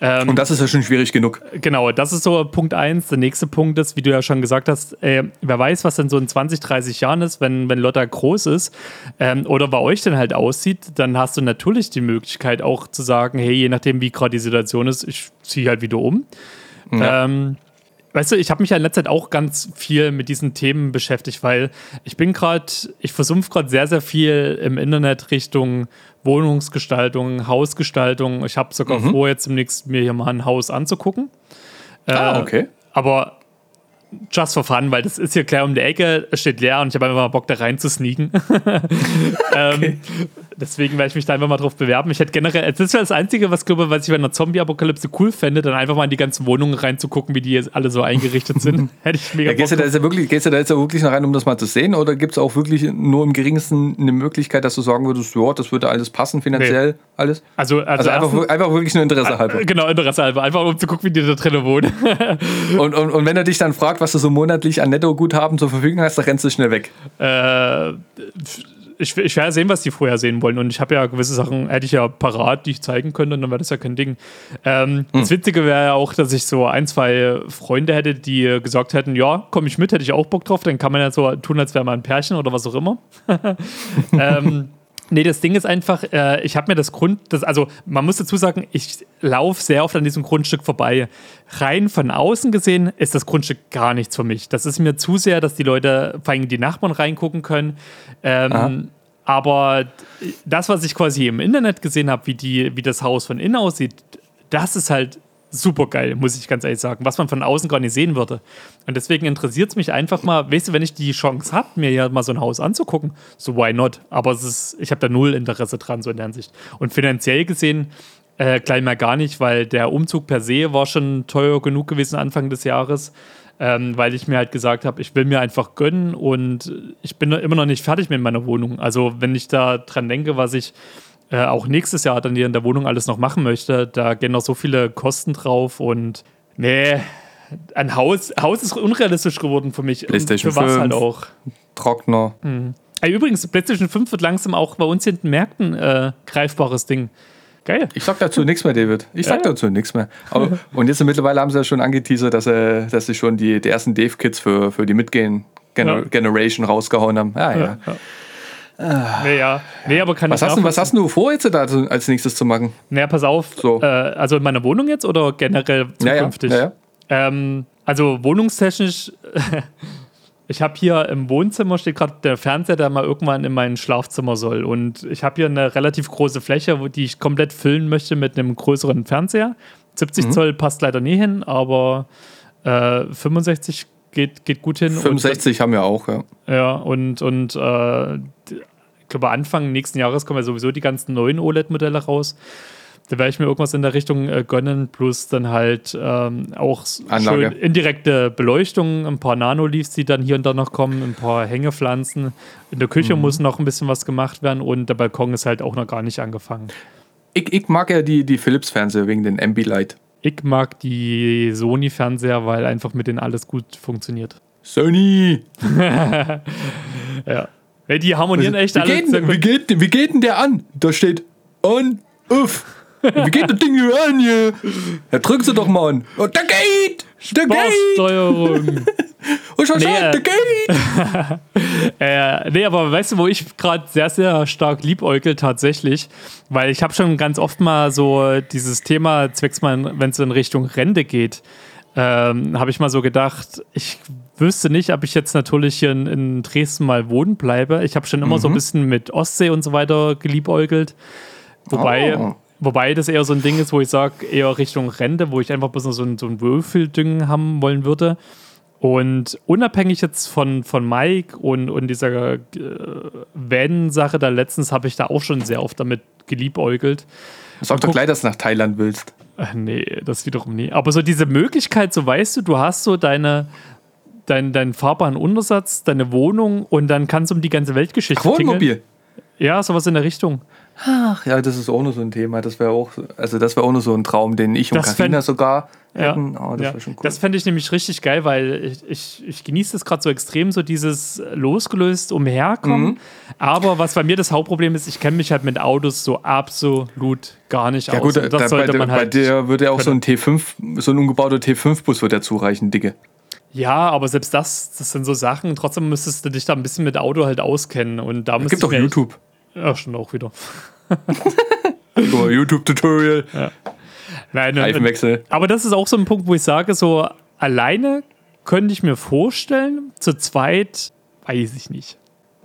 Und das ist ja schon schwierig genug. Genau, das ist so Punkt eins. Der nächste Punkt ist, wie du ja schon gesagt hast, äh, wer weiß, was denn so in 20, 30 Jahren ist, wenn, wenn Lotta groß ist ähm, oder bei euch denn halt aussieht, dann hast du natürlich die Möglichkeit auch zu sagen, hey, je nachdem, wie gerade die Situation ist, ich ziehe halt wieder um. Ja. Ähm, Weißt du, ich habe mich ja in letzter Zeit auch ganz viel mit diesen Themen beschäftigt, weil ich bin gerade, ich versumpf gerade sehr, sehr viel im Internet Richtung Wohnungsgestaltung, Hausgestaltung. Ich habe sogar vor, jetzt demnächst mir hier mal ein Haus anzugucken. Ah, Äh, okay. Aber just for fun, weil das ist hier gleich um die Ecke, es steht leer und ich habe einfach mal Bock da rein zu sneaken. ähm, deswegen werde ich mich da einfach mal drauf bewerben. Ich hätte generell, das wäre das Einzige, was glaube was ich bei einer Zombie-Apokalypse cool fände, dann einfach mal in die ganzen Wohnungen reinzugucken, wie die jetzt alle so eingerichtet sind. hätte ich mega Ja, gehst, du da jetzt ja wirklich, gehst du da jetzt ja wirklich noch rein, um das mal zu sehen? Oder gibt es auch wirklich nur im geringsten eine Möglichkeit, dass du sagen würdest, ja, das würde alles passen, finanziell, alles? Also, also, Also einfach, einfach wirklich nur Interesse halber. Genau, Interesse halber. Einfach um zu gucken, wie die da drinnen wohnen. Und, und, und wenn er dich dann fragt, was du so monatlich an Nettoguthaben zur Verfügung hast, dann rennst du schnell weg. äh, ich, ich werde sehen, was die vorher sehen wollen. Und ich habe ja gewisse Sachen, hätte ich ja parat, die ich zeigen könnte, und dann wäre das ja kein Ding. Ähm, Das Witzige wäre ja auch, dass ich so ein, zwei Freunde hätte, die gesagt hätten, ja, komm ich mit, hätte ich auch Bock drauf. Dann kann man ja so tun, als wäre man ein Pärchen oder was auch immer. ähm, Nee, das Ding ist einfach, äh, ich habe mir das Grund, das, also man muss dazu sagen, ich laufe sehr oft an diesem Grundstück vorbei. Rein von außen gesehen ist das Grundstück gar nichts für mich. Das ist mir zu sehr, dass die Leute, vor allem die Nachbarn reingucken können. Ähm, aber das, was ich quasi im Internet gesehen habe, wie, die, wie das Haus von innen aussieht, das ist halt super geil, muss ich ganz ehrlich sagen, was man von außen gar nicht sehen würde. Und deswegen interessiert es mich einfach mal, weißt du, wenn ich die Chance habe, mir ja mal so ein Haus anzugucken, so why not? Aber es ist, ich habe da null Interesse dran, so in der Hinsicht. Und finanziell gesehen, äh, gleich mal gar nicht, weil der Umzug per se war schon teuer genug gewesen Anfang des Jahres, ähm, weil ich mir halt gesagt habe, ich will mir einfach gönnen und ich bin immer noch nicht fertig mit meiner Wohnung. Also wenn ich da dran denke, was ich äh, auch nächstes Jahr dann hier in der Wohnung alles noch machen möchte, da gehen noch so viele Kosten drauf und nee, ein Haus, Haus ist unrealistisch geworden für mich. PlayStation und für was 5. halt auch. Trockner. Ey, übrigens, PlayStation 5 wird langsam auch bei uns in den Märkten äh, greifbares Ding. Geil. Ich sag dazu nichts mehr, David. Ich sag Ja. dazu nichts mehr. Aber, und jetzt mittlerweile haben sie ja schon angeteasert, dass, äh, dass sie schon die, die ersten Dave-Kits für, für die Midgame Gener Ja. Generation rausgehauen haben. Ah, ja. Nee, ja. Nee, aber kann Was, ich hast du, was hast du vor, jetzt da als nächstes zu machen? Naja, pass auf. So. Äh, also in meiner Wohnung jetzt oder generell zukünftig? ja, ja. Ähm, also wohnungstechnisch, ich habe hier im Wohnzimmer steht gerade der Fernseher, der mal irgendwann in mein Schlafzimmer soll. Und ich habe hier eine relativ große Fläche, die ich komplett füllen möchte mit einem größeren Fernseher. 70 Mhm. Zoll passt leider nie hin, aber äh, 65 geht, geht gut hin. 65 haben wir auch, ja. Und, ja, und, und äh, glaube, Anfang nächsten Jahres kommen ja sowieso die ganzen neuen OLED-Modelle raus. Da werde ich mir irgendwas in der Richtung äh, gönnen, plus dann halt ähm, auch Anlage. schön indirekte Beleuchtung, ein paar Nanoleafs, die dann hier und da noch kommen, ein paar Hängepflanzen. In der Küche Mhm. muss noch ein bisschen was gemacht werden und der Balkon ist halt auch noch gar nicht angefangen. Ich, ich mag ja die, die Philips-Fernseher wegen den Ambilight. Ich mag die Sony-Fernseher, weil einfach mit denen alles gut funktioniert. Sony! Ja. Ey, die harmonieren echt wie, alle. geht, wie, geht, wie geht denn der an? Da steht on, uff. Wie geht das Ding hier an hier? Ja, drück sie doch mal an. Oh, der geht! Der geht! Oh, schau, schau, Nee, äh, der geht! Äh, nee, aber weißt du, wo ich gerade sehr, sehr stark liebäugel tatsächlich, weil ich habe schon ganz oft mal so dieses Thema, zwecks mal, wenn es in Richtung Rente geht, ähm, habe ich mal so gedacht, ich wüsste nicht, ob ich jetzt natürlich hier in, in Dresden mal wohnen bleibe. Ich habe schon immer so ein bisschen mit Ostsee und so weiter geliebäugelt. Wobei, Oh. wobei das eher so ein Ding ist, wo ich sage, eher Richtung Rente, wo ich einfach bloß noch so ein, so ein Würfelding haben wollen würde. Und unabhängig jetzt von, von Mike und, und dieser äh, Van-Sache da letztens, habe ich da auch schon sehr oft damit geliebäugelt. Sag doch gleich, dass du nach Thailand willst. Ach, nee, das wiederum nie. Aber so diese Möglichkeit, so weißt du, du hast so deine, dein, deinen fahrbaren Untersatz, deine Wohnung und dann kannst du um die ganze Weltgeschichte tingeln. Wohnmobil. Ja, sowas in der Richtung. Ach ja, das ist auch nur so ein Thema. Das wäre auch, also das wäre auch nur so ein Traum, den ich und Das Carina fänd- sogar Ja, hätten. Oh, das ja. wäre schon cool. Das fände ich nämlich richtig geil, weil ich, ich, ich genieße das gerade so extrem, so dieses losgelöst umherkommen. Mhm. Aber was bei mir das Hauptproblem ist, ich kenne mich halt mit Autos so absolut gar nicht ja aus. gut, Und das da, sollte bei, man bei halt. dir würde ja auch so ein T5, so ein umgebauter T5-Bus wird ja zureichen, dicke. Ja, aber selbst das, das sind so Sachen. Trotzdem müsstest du dich da ein bisschen mit Auto halt auskennen. Und da Es gibt doch YouTube. Ja, schon auch wieder. YouTube-Tutorial, Nein, und- Reifenwechsel. Aber das ist auch so ein Punkt, wo ich sage, so alleine könnte ich mir vorstellen, zu zweit weiß ich nicht.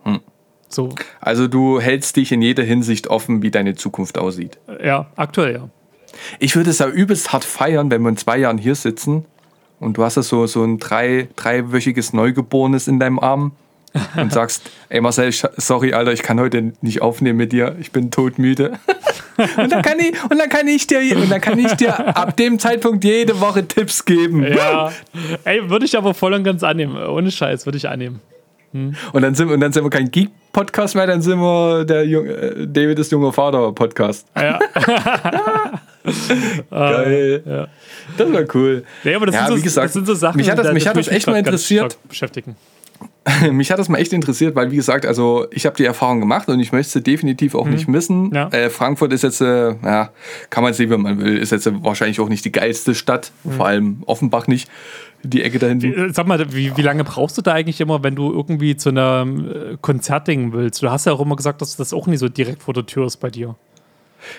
Hm. So, Also du hältst dich in jeder Hinsicht offen, wie deine Zukunft aussieht. ja, aktuell ja. Ich würde es ja übelst hart feiern, wenn wir in zwei Jahren hier sitzen und du hast ja so, so ein drei, dreiwöchiges Neugeborenes in deinem Arm und sagst, ey Marcel, sorry, Alter, ich kann heute nicht aufnehmen mit dir, ich bin todmüde. und, dann kann ich, und, dann kann ich dir, und dann kann ich dir ab dem Zeitpunkt jede Woche Tipps geben. Ja, ey, würde ich aber voll und ganz annehmen. Ohne Scheiß, würde ich annehmen. Und, dann sind, und dann sind wir kein Geek-Podcast mehr, dann sind wir der Jung, äh, David ist junger Vater-Podcast. Ja, Geil. ja. Das war cool. Nee, aber das, Ja, sind so, wie gesagt, das sind so Sachen, mich hat das- da- mich hat das echt mal interessiert. Beschäftigen. Mich hat das mal echt interessiert, weil wie gesagt, also ich habe die Erfahrung gemacht und ich möchte sie definitiv auch nicht missen. Ja. Äh, Frankfurt ist jetzt, äh, ja, kann man sehen, wenn man will, ist jetzt wahrscheinlich auch nicht die geilste Stadt, vor allem Offenbach nicht, die Ecke da hinten. Äh, Sag mal, wie, wie lange brauchst du da eigentlich immer, wenn du irgendwie zu einem äh, Konzertding willst? Du hast ja auch immer gesagt, dass das auch nicht so direkt vor der Tür ist bei dir.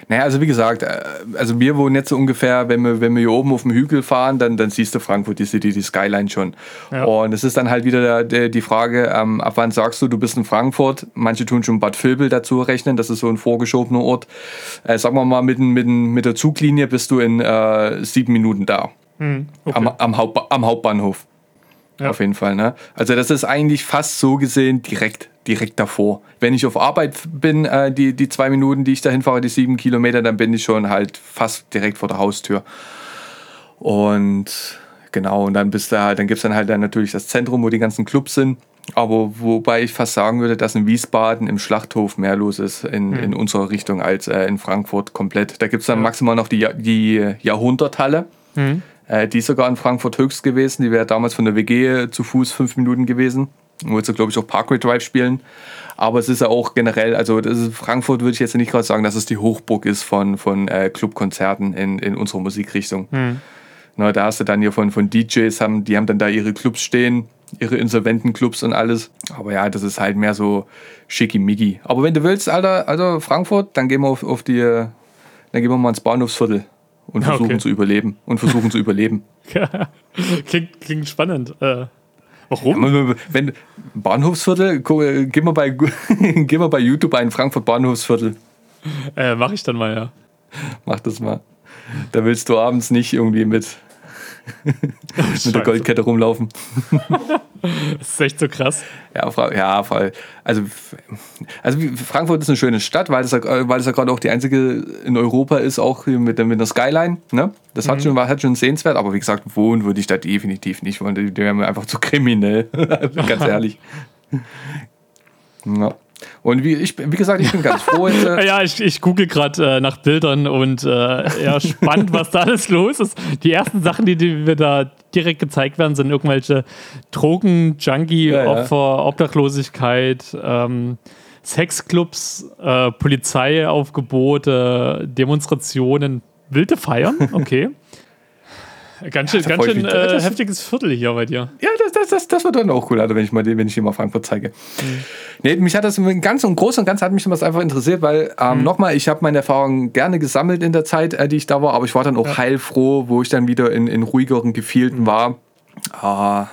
Naja, also wie gesagt, äh, also wir wohnen jetzt so ungefähr, wenn wir, wenn wir hier oben auf dem Hügel fahren, dann, dann siehst du Frankfurt, die City, die Skyline schon. Ja. Und es ist dann halt wieder der, die Frage, ähm, ab wann sagst du, du bist in Frankfurt? Manche tun schon Bad Vilbel dazu rechnen, das ist so ein vorgeschobener Ort. Äh, sagen wir mal, mit, mit, mit der Zuglinie bist du in äh, sieben Minuten da. Okay. Am, am, Hauptba am Hauptbahnhof. Ja. Auf jeden Fall. Ne? Also das ist eigentlich fast so gesehen direkt, direkt davor. Wenn ich auf Arbeit bin, äh, die, die zwei Minuten, die ich dahin fahre, die sieben Kilometer, dann bin ich schon halt fast direkt vor der Haustür. Und genau, und dann bist du halt, dann gibt es dann halt dann natürlich das Zentrum, wo die ganzen Clubs sind. Aber wobei ich fast sagen würde, dass in Wiesbaden im Schlachthof mehr los ist in, in unserer Richtung als äh, in Frankfurt komplett. Da gibt es dann Ja. maximal noch die, die Jahrhunderthalle. Äh, die ist sogar in Frankfurt höchst gewesen. Die wäre damals von der WG zu Fuß fünf Minuten gewesen. Wollte glaube ich, auch Parkway Drive spielen. Aber es ist ja auch generell, also ist, Frankfurt würde ich jetzt nicht gerade sagen, dass es die Hochburg ist von, von äh, Clubkonzerten in, in unserer Musikrichtung. Hm. Na, da hast du dann hier von, von DJs, haben, die haben dann da ihre Clubs stehen, ihre Insolventenclubs und alles. Aber ja, das ist halt mehr so schickimicki. Aber wenn du willst, Alter, also Frankfurt, dann gehen wir auf, auf die, dann gehen wir mal ins Bahnhofsviertel und versuchen okay. zu überleben. Und versuchen zu überleben. klingt, klingt spannend. Äh, warum? Ja, wenn, Bahnhofsviertel, geh mal, bei, geh mal bei YouTube ein, Frankfurt Bahnhofsviertel. Äh, mach ich dann mal, ja. Mach das mal. Da willst du abends nicht irgendwie mit, mit der Goldkette rumlaufen. das ist echt so krass. Ja, ja voll. Also, also Frankfurt ist eine schöne Stadt, weil es ja, weil es ja gerade auch die einzige in Europa ist, auch mit, mit der Skyline. Ne? Das hat, mhm. schon, hat schon sehenswert, aber wie gesagt, wohnen würde ich da definitiv nicht wollen. Die wären mir einfach zu kriminell. Ganz ehrlich. Ja. Und wie, ich, wie gesagt, ich bin ganz froh. Äh ja, ich, ich google gerade äh, nach Bildern und äh, ja, spannend, was da alles los ist. Die ersten Sachen, die, die mir da direkt gezeigt werden, sind irgendwelche Drogen, Junkie, ja, Opfer, ja. Obdachlosigkeit, ähm, Sexclubs, äh, Polizeiaufgebote, Demonstrationen, wilde Feiern, okay. Ganz schön, ganz schön äh, heftiges Viertel hier bei dir. Ja, das, das, das, das wird dann auch cool, also wenn ich mal wenn ich dir mal Frankfurt zeige. Mhm. Nee, mich hat das ganz und groß und ganz hat mich das einfach interessiert, weil ähm, mhm. nochmal, ich habe meine Erfahrungen gerne gesammelt in der Zeit, äh, die ich da war, aber ich war dann auch ja. heilfroh, wo ich dann wieder in, in ruhigeren Gefilden mhm. war. Ah,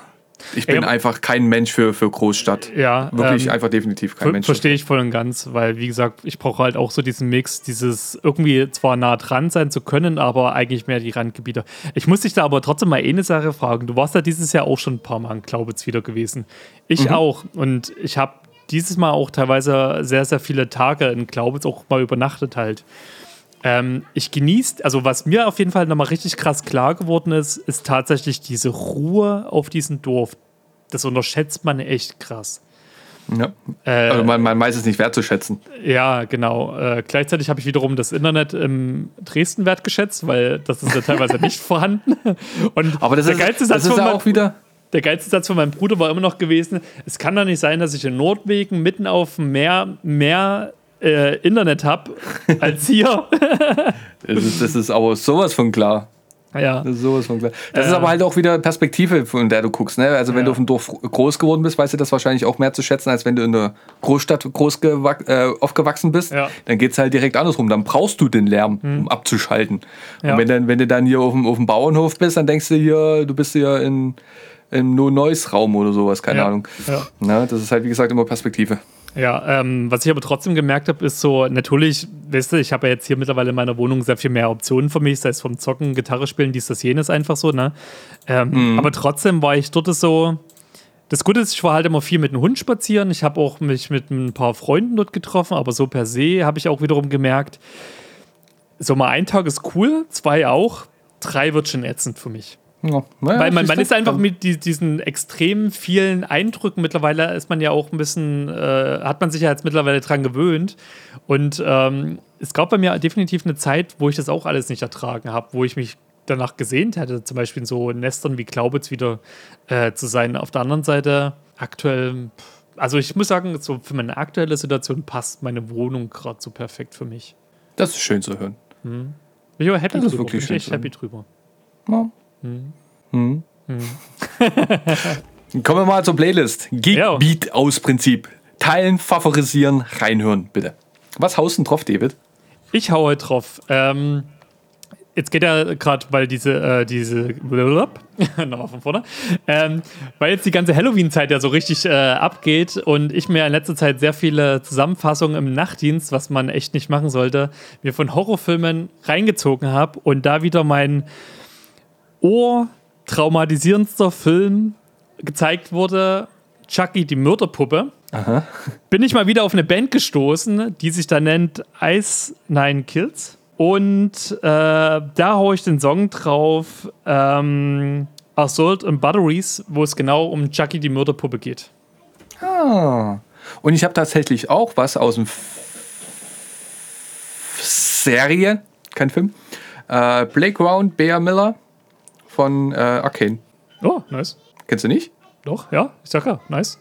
ich bin ja, einfach kein Mensch für, für Großstadt. Ja. Wirklich ähm, einfach definitiv kein Mensch. Verstehe ich voll und ganz, weil, wie gesagt, ich brauche halt auch so diesen Mix, dieses irgendwie zwar nah dran sein zu können, aber eigentlich mehr die Randgebiete. Ich muss dich da aber trotzdem mal eine Sache fragen. Du warst ja dieses Jahr auch schon ein paar Mal in Glaubitz wieder gewesen. Ich mhm. auch. Und ich habe dieses Mal auch teilweise sehr, sehr viele Tage in Glaubitz auch mal übernachtet halt. Ähm, ich genieße, also was mir auf jeden Fall nochmal richtig krass klar geworden ist, ist tatsächlich diese Ruhe auf diesem Dorf. Das unterschätzt man echt krass. Ja. Äh, also man, man weiß es nicht wertzuschätzen. Ja, genau. Äh, gleichzeitig habe ich wiederum das Internet im Dresden wertgeschätzt, weil das ist ja teilweise nicht vorhanden. Und Aber das der ist, geilste Satz das ist auch wieder. Der geilste Satz von meinem Bruder war immer noch gewesen: Es kann doch nicht sein, dass ich in Nordwegen mitten auf dem Meer mehr äh, Internet habe als hier. das, ist, das ist aber sowas von klar. Ja. Das ist sowas von klar. Das äh, ist aber halt auch wieder Perspektive, von der du guckst. Ne? Also, wenn ja. du auf dem Dorf groß geworden bist, weißt du das wahrscheinlich auch mehr zu schätzen, als wenn du in der Großstadt groß äh, aufgewachsen bist. Ja. Dann geht es halt direkt andersrum. Dann brauchst du den Lärm, hm. um abzuschalten. Ja. Und wenn, dann, wenn du dann hier auf dem, auf dem Bauernhof bist, dann denkst du hier, du bist hier in, im No-Noise-Raum oder sowas, keine Ahnung. Na, das ist halt, wie gesagt, immer Perspektive. Ja, ähm, was ich aber trotzdem gemerkt habe, ist so, natürlich, weißt du, ich habe ja jetzt hier mittlerweile in meiner Wohnung sehr viel mehr Optionen für mich, sei es vom Zocken, Gitarre spielen, dies, das, jenes einfach so, ne? Ähm, mhm. Aber trotzdem war ich dort so. Das Gute ist, ich war halt immer viel mit dem Hund spazieren. Ich habe auch mich mit ein paar Freunden dort getroffen, aber so per se habe ich auch wiederum gemerkt, so mal ein Tag ist cool, zwei auch, drei wird schon ätzend für mich. Ja, naja, Weil man, man ist einfach mit die, diesen extrem vielen Eindrücken mittlerweile ist man ja auch ein bisschen, äh, hat man sich ja jetzt mittlerweile dran gewöhnt. Und ähm, es gab bei mir definitiv eine Zeit, wo ich das auch alles nicht ertragen habe, wo ich mich danach gesehnt hätte, zum Beispiel in so Nestern wie Glaubitz wieder äh, zu sein. Auf der anderen Seite aktuell, also ich muss sagen, so für meine aktuelle Situation passt meine Wohnung gerade so perfekt für mich. Das ist schön zu hören. Hm. Ich bin happy das drüber. Ist wirklich bin echt happy drüber. Ja. Hm. Hm. Hm. Kommen wir mal zur Playlist. Geekbeat aus Prinzip. Teilen, favorisieren, reinhören, bitte. Was haust du drauf, David? Ich hau heute drauf. Ähm, jetzt geht ja gerade, weil diese, äh, diese, nochmal von vorne, ähm, weil jetzt die ganze Halloween-Zeit ja so richtig äh, abgeht und ich mir in letzter Zeit sehr viele Zusammenfassungen im Nachtdienst, was man echt nicht machen sollte, mir von Horrorfilmen reingezogen habe und da wieder mein ohrtraumatisierendster Film gezeigt wurde, Chucky, die Mörderpuppe, Aha. bin ich mal wieder auf eine Band gestoßen, die sich da nennt Ice Nine Kills. Und äh, da haue ich den Song drauf, ähm, Assault and Batteries, wo es genau um Chucky, die Mörderpuppe geht. Ah. Und ich habe tatsächlich auch was aus dem Serie, kein Film. Äh, Playground Bear Miller von äh, Arcane. Oh, nice. Kennst du nicht? Doch, ja, ich sag ja, nice.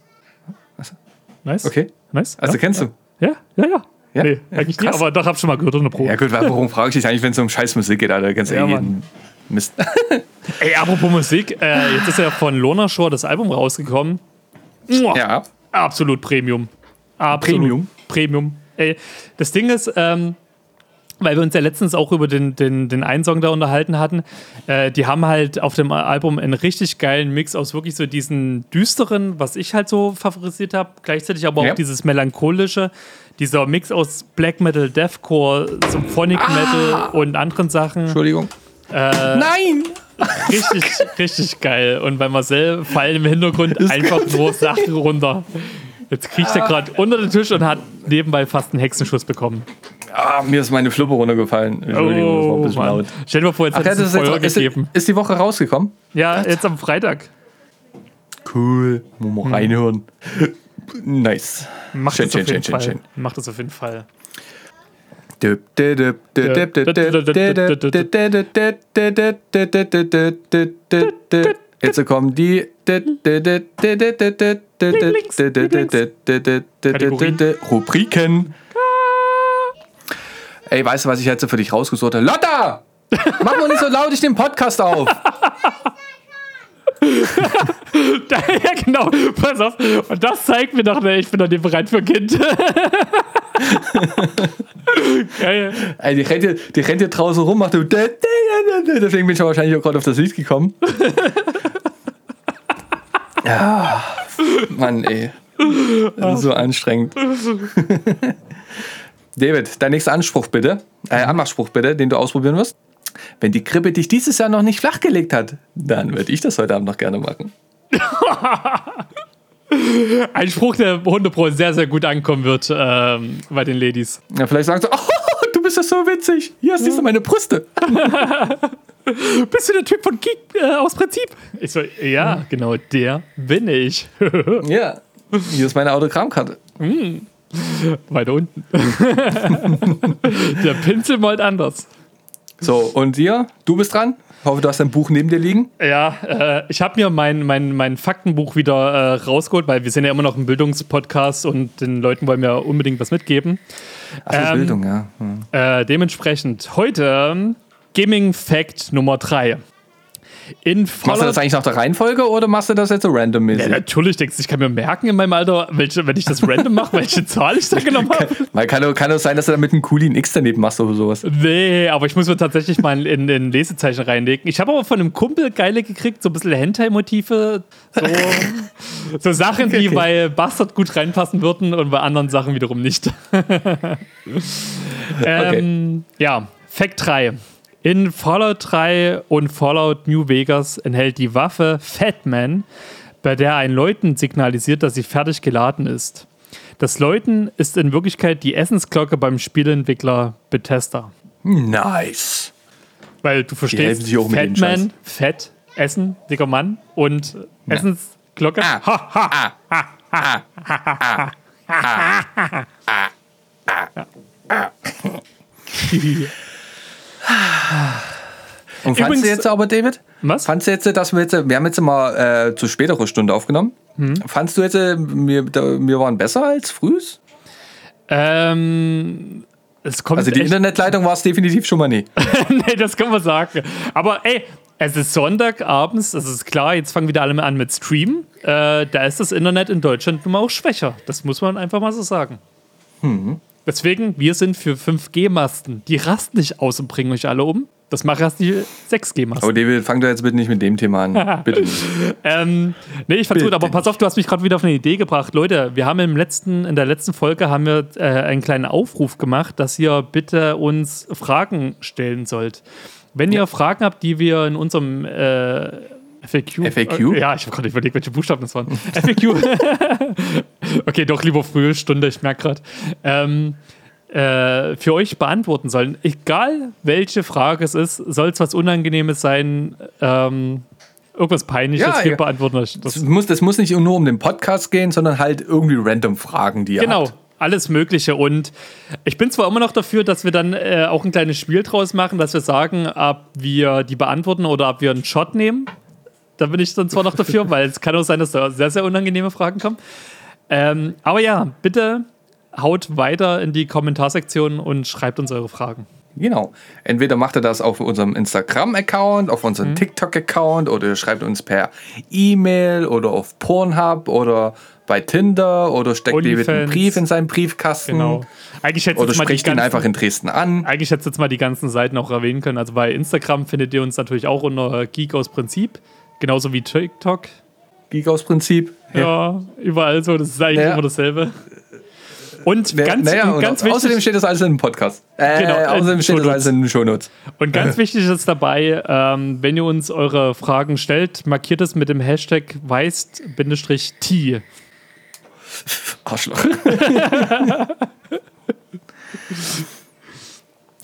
Nice. Okay. Nice. Also ja, kennst ja. du? Ja, ja, ja. Ja? Nee, eigentlich krass. aber doch, hab schon mal gehört in der Pro. Ja gut, warum frage ich dich eigentlich, wenn es um scheiß Musik geht, Alter? Kennst du Ja, eh jeden Mist. Ey, apropos Musik, äh, jetzt ist ja von Lona Shore das Album rausgekommen. Muah, ja. Absolut Premium. Absolut Premium? Premium. Ey, das Ding ist, ähm, weil wir uns ja letztens auch über den, den, den einen Song da unterhalten hatten, äh, die haben halt auf dem Album einen richtig geilen Mix aus wirklich so diesen düsteren, was ich halt so favorisiert habe, gleichzeitig aber Ja. auch dieses melancholische, dieser Mix aus Black Metal, Deathcore, Symphonic Ah. Metal und anderen Sachen. Entschuldigung. Äh, Nein! Richtig, richtig geil. Und bei Marcel fallen im Hintergrund einfach nur Sachen runter. Jetzt kriecht er gerade unter den Tisch und hat nebenbei fast einen Hexenschuss bekommen. Ah, mir ist meine Fluppe runtergefallen. Entschuldigung, das war ein bisschen laut. Stell dir mal vor, jetzt Ach, hat es ist, Feuer jetzt, ist, gegeben. ist die Woche rausgekommen? Ja, jetzt am Freitag. Cool. Muss mal reinhören. Nice. Macht Schön, das auf schön, jeden schön, Fall. schön. Macht das auf jeden Fall. Jetzt kommen die Rubriken. Ey, weißt du, was ich jetzt für dich rausgesucht habe? Lotta! Mach mal nicht so laut, ich nehme Podcast auf. ja, genau. Pass auf. Und das zeigt mir doch, ne, ich bin doch nicht bereit für Kind. Geil. Ey, die rennt hier, die rennt hier draußen rum, macht so. Deswegen bin ich wahrscheinlich auch gerade auf das Lied gekommen. Ja, Mann, ey. So anstrengend. David, dein nächster Anspruch bitte, äh, Anmachspruch bitte, den du ausprobieren wirst. Wenn die Krippe dich dieses Jahr noch nicht flachgelegt hat, dann würde ich das heute Abend noch gerne machen. Ein Spruch, der Hundepro sehr, sehr gut ankommen wird ähm, bei den Ladies. Ja, vielleicht sagen sie, oh, du bist ja so witzig. Hier siehst du meine Brüste. Bist du der Typ von Geek äh, aus Prinzip? Ich so, ja, genau, der bin ich. Ja, hier ist meine Autogrammkarte. Weiter unten. der Pinsel malt anders. So, und dir? Du bist dran? Hoffe, du hast dein Buch neben dir liegen. Ja, äh, ich habe mir mein, mein, mein Faktenbuch wieder äh, rausgeholt, weil wir sind ja immer noch ein Bildungspodcast und den Leuten wollen wir unbedingt was mitgeben. Ach, Ähm, Bildung, ja. Hm. Äh, dementsprechend heute Gaming Fact Nummer 3. In Machst du voller das eigentlich nach der Reihenfolge oder machst du das jetzt so randommäßig? ja, natürlich denkst du, ich kann mir merken in meinem Alter, welche, wenn ich das random mache, welche Zahl ich da genommen habe. Kann, doch- kann doch sein, dass du da mit einem coolen X daneben machst oder sowas. Nee, aber ich muss mir tatsächlich mal in, in Lesezeichen reinlegen. Ich habe aber von einem Kumpel geile gekriegt, so ein bisschen Hentai-Motive. So, so Sachen, die Okay. bei Bastard gut reinpassen würden und bei anderen Sachen wiederum nicht. ähm, Ja, Fact 3. In Fallout 3 und Fallout New Vegas enthält die Waffe Fatman, bei der ein Läuten signalisiert, dass sie fertig geladen ist. Das Läuten ist in Wirklichkeit die Essensglocke beim Spieleentwickler Bethesda. Nice. Weil du verstehst, sich auch mit dem Fatman, Fett, Essen, dicker Mann und Essensglocke. Ah. Ha, ha. Und fandst Übrigens- du jetzt aber, David? Was? Fandst du jetzt, dass wir jetzt, wir haben jetzt mal äh, zu späterer Stunde aufgenommen. Hm. Fandst du jetzt, äh, wir, wir waren besser als frühs? Ähm, es kommt Also die Internetleitung war es definitiv schon mal nie. nee, das kann man sagen. Aber ey, es ist Sonntagabends, das ist klar, jetzt fangen wieder alle mal an mit Stream. Äh, da ist das Internet in Deutschland nun mal auch schwächer. Das muss man einfach mal so sagen. Mhm. Deswegen, wir sind für 5G-Masten. Die rasten nicht aus und bringen euch alle um. Das machen erst die 6G-Masten. Aber David, fang doch jetzt bitte nicht mit dem Thema an. Bitte nicht. Ähm, nee, ich fand's gut, aber pass auf, du hast mich gerade wieder auf eine Idee gebracht. Leute, wir haben im letzten, in der letzten Folge haben wir äh, einen kleinen Aufruf gemacht, dass ihr bitte uns Fragen stellen sollt. Wenn ihr Fragen habt, die wir in unserem äh, FAQ. FAQ? Äh, ja, ich habe gerade überlegt, welche Buchstaben das waren. FAQ. okay, doch lieber frühe Stunde, ich merke gerade. Ähm, äh, für euch beantworten sollen. Egal welche Frage es ist, soll es was Unangenehmes sein, ähm, irgendwas Peinliches, Ja, wir ja. beantworten euch das. Das muss, das muss nicht nur um den Podcast gehen, sondern halt irgendwie random Fragen, die ihr Genau. habt. alles Mögliche. Und ich bin zwar immer noch dafür, dass wir dann äh, auch ein kleines Spiel draus machen, dass wir sagen, ob wir die beantworten oder ob wir einen Shot nehmen. Da bin ich dann zwar noch dafür, weil es kann auch sein, dass da sehr, sehr unangenehme Fragen kommen. Ähm, aber ja, bitte haut weiter in die Kommentarsektion und schreibt uns eure Fragen. Genau. Entweder macht ihr das auf unserem Instagram-Account, auf unserem Mhm. TikTok-Account oder ihr schreibt uns per E-Mail oder auf Pornhub oder bei Tinder oder steckt David einen OnlyFans. Brief in seinen Briefkasten. Genau. Eigentlich hätte Oder spricht ihn einfach in Dresden an. eigentlich hättest du jetzt mal die ganzen Seiten auch erwähnen können. Also bei Instagram findet ihr uns natürlich auch unter Geek aus Prinzip. Genauso wie TikTok. Geek aus Prinzip. Ja, überall so. Das ist eigentlich Ja. immer dasselbe. Und Na- ganz, naja, und und ganz außerdem wichtig, steht das alles in dem Podcast. Äh, Genau, äh, außerdem steht das alles in den Shownotes. und ganz wichtig ist dabei, ähm, wenn ihr uns eure Fragen stellt, markiert es mit dem Hashtag weist-t. Arschloch.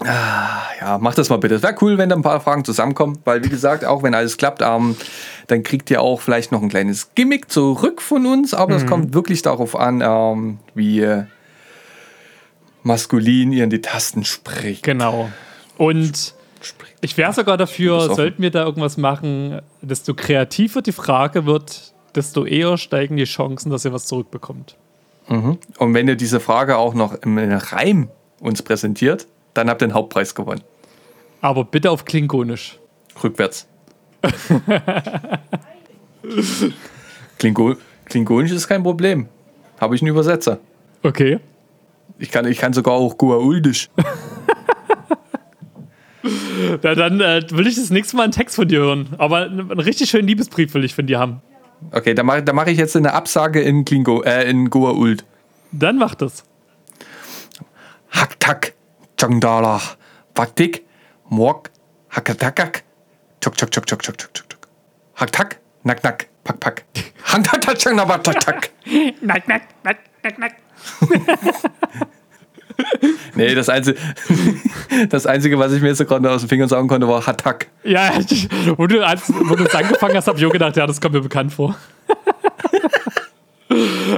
Ah, ja, macht das mal bitte. Es wäre cool, wenn da ein paar Fragen zusammenkommen, weil wie gesagt, auch wenn alles klappt, ähm, dann kriegt ihr auch vielleicht noch ein kleines Gimmick zurück von uns, aber Mhm. es kommt wirklich darauf an, ähm, wie äh, maskulin ihr in die Tasten spricht. Genau. Und ich wäre sogar dafür, sollten wir da irgendwas machen, desto kreativer die Frage wird, desto eher steigen die Chancen, dass ihr was zurückbekommt. Und wenn ihr diese Frage auch noch im Reim uns präsentiert, dann habt ihr den Hauptpreis gewonnen. Aber bitte auf Klingonisch. Rückwärts. Klingo Klingonisch ist kein Problem. Habe ich einen Übersetzer. Okay. Ich kann, ich kann sogar auch Goa'uldisch. Na, dann äh, will ich das nächste Mal einen Text von dir hören. Aber einen richtig schönen Liebesbrief will ich von dir haben. Okay, da mache mach ich jetzt eine Absage in, Klingo, äh, in Goa'uld. Dann mach das. Haktak, Changdala, Waktik, Morg, Hakatakak, Chok Chok Chok Chok Chok Chok Chok Chok. Haktak, Nack Nack, Pack Pack. Haktak, Changdabatak. Nack, nack, nack, nack, nack. Nee, das Einzige, das Einzige, was ich mir jetzt so gerade aus den Fingern sagen konnte, war Hatak. Ja, wo du, als, wo du es angefangen hast, habe ich auch gedacht, ja, das kommt mir bekannt vor.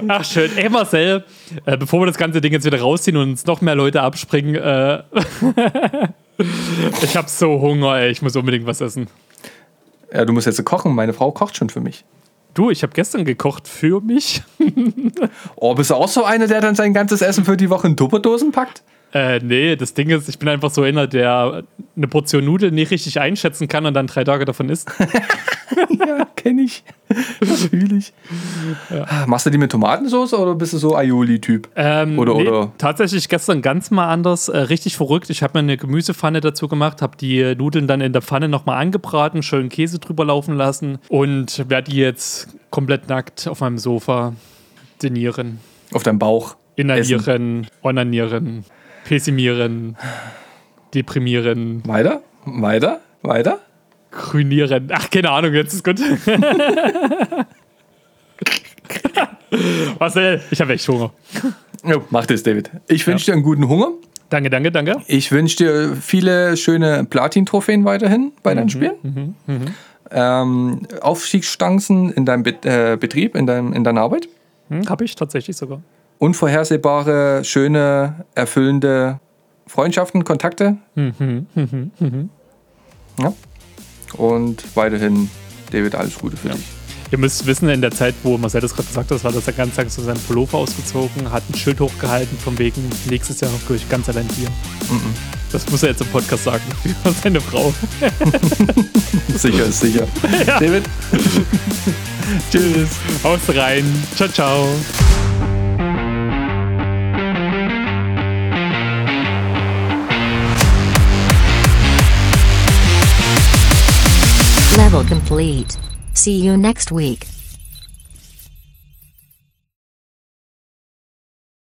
Ach, schön. Ey, Marcel, äh, bevor wir das ganze Ding jetzt wieder rausziehen und uns noch mehr Leute abspringen, äh, ich habe so Hunger, ey, ich muss unbedingt was essen. Ja, du musst jetzt kochen. Meine Frau kocht schon für mich. Du, ich habe gestern gekocht für mich. Oh, bist du auch so einer, der dann sein ganzes Essen für die Woche in Tupperdosen packt? Äh, nee, das Ding ist, ich bin einfach so einer, der eine Portion Nudeln nicht richtig einschätzen kann und dann drei Tage davon isst. Ja, kenne ich. Das fühle ich. Machst du die mit Tomatensauce oder bist du so Aioli-Typ? Ähm, Oder- nee, oder- Tatsächlich gestern ganz mal anders, äh, richtig verrückt. Ich habe mir eine Gemüsepfanne dazu gemacht, habe die Nudeln dann in der Pfanne nochmal angebraten, schön Käse drüber laufen lassen und werde die jetzt komplett nackt auf meinem Sofa dinieren, Auf deinem Bauch. Inhalieren, onanieren, pessimieren, deprimieren, Weiter? Weiter? Weiter? grünieren. Ach, keine Ahnung, jetzt ist gut. Marcel, ich habe echt Hunger. Jo, mach das, David. Ich wünsche dir einen guten Hunger. Danke, danke, danke. Ich wünsche dir viele schöne Platin-Trophäen weiterhin bei deinen Spielen. Ähm, Aufstiegschancen in deinem Bet äh, Betrieb, in, deinem, in deiner Arbeit. Hm, habe ich tatsächlich sogar. Unvorhersehbare, schöne, erfüllende Freundschaften, Kontakte. Ja. Und weiterhin, David, alles Gute für dich. Ihr müsst wissen, in der Zeit, wo Marcel das gerade gesagt hat, war das der ganze Tag so seinen Pullover ausgezogen, hat ein Schild hochgehalten, von wegen nächstes Jahr gehe ich ganz allein hier. Das muss er jetzt im Podcast sagen, für seine Frau. Sicher ist sicher. David, Tschüss, haust rein, ciao, ciao. Level complete. See you next week.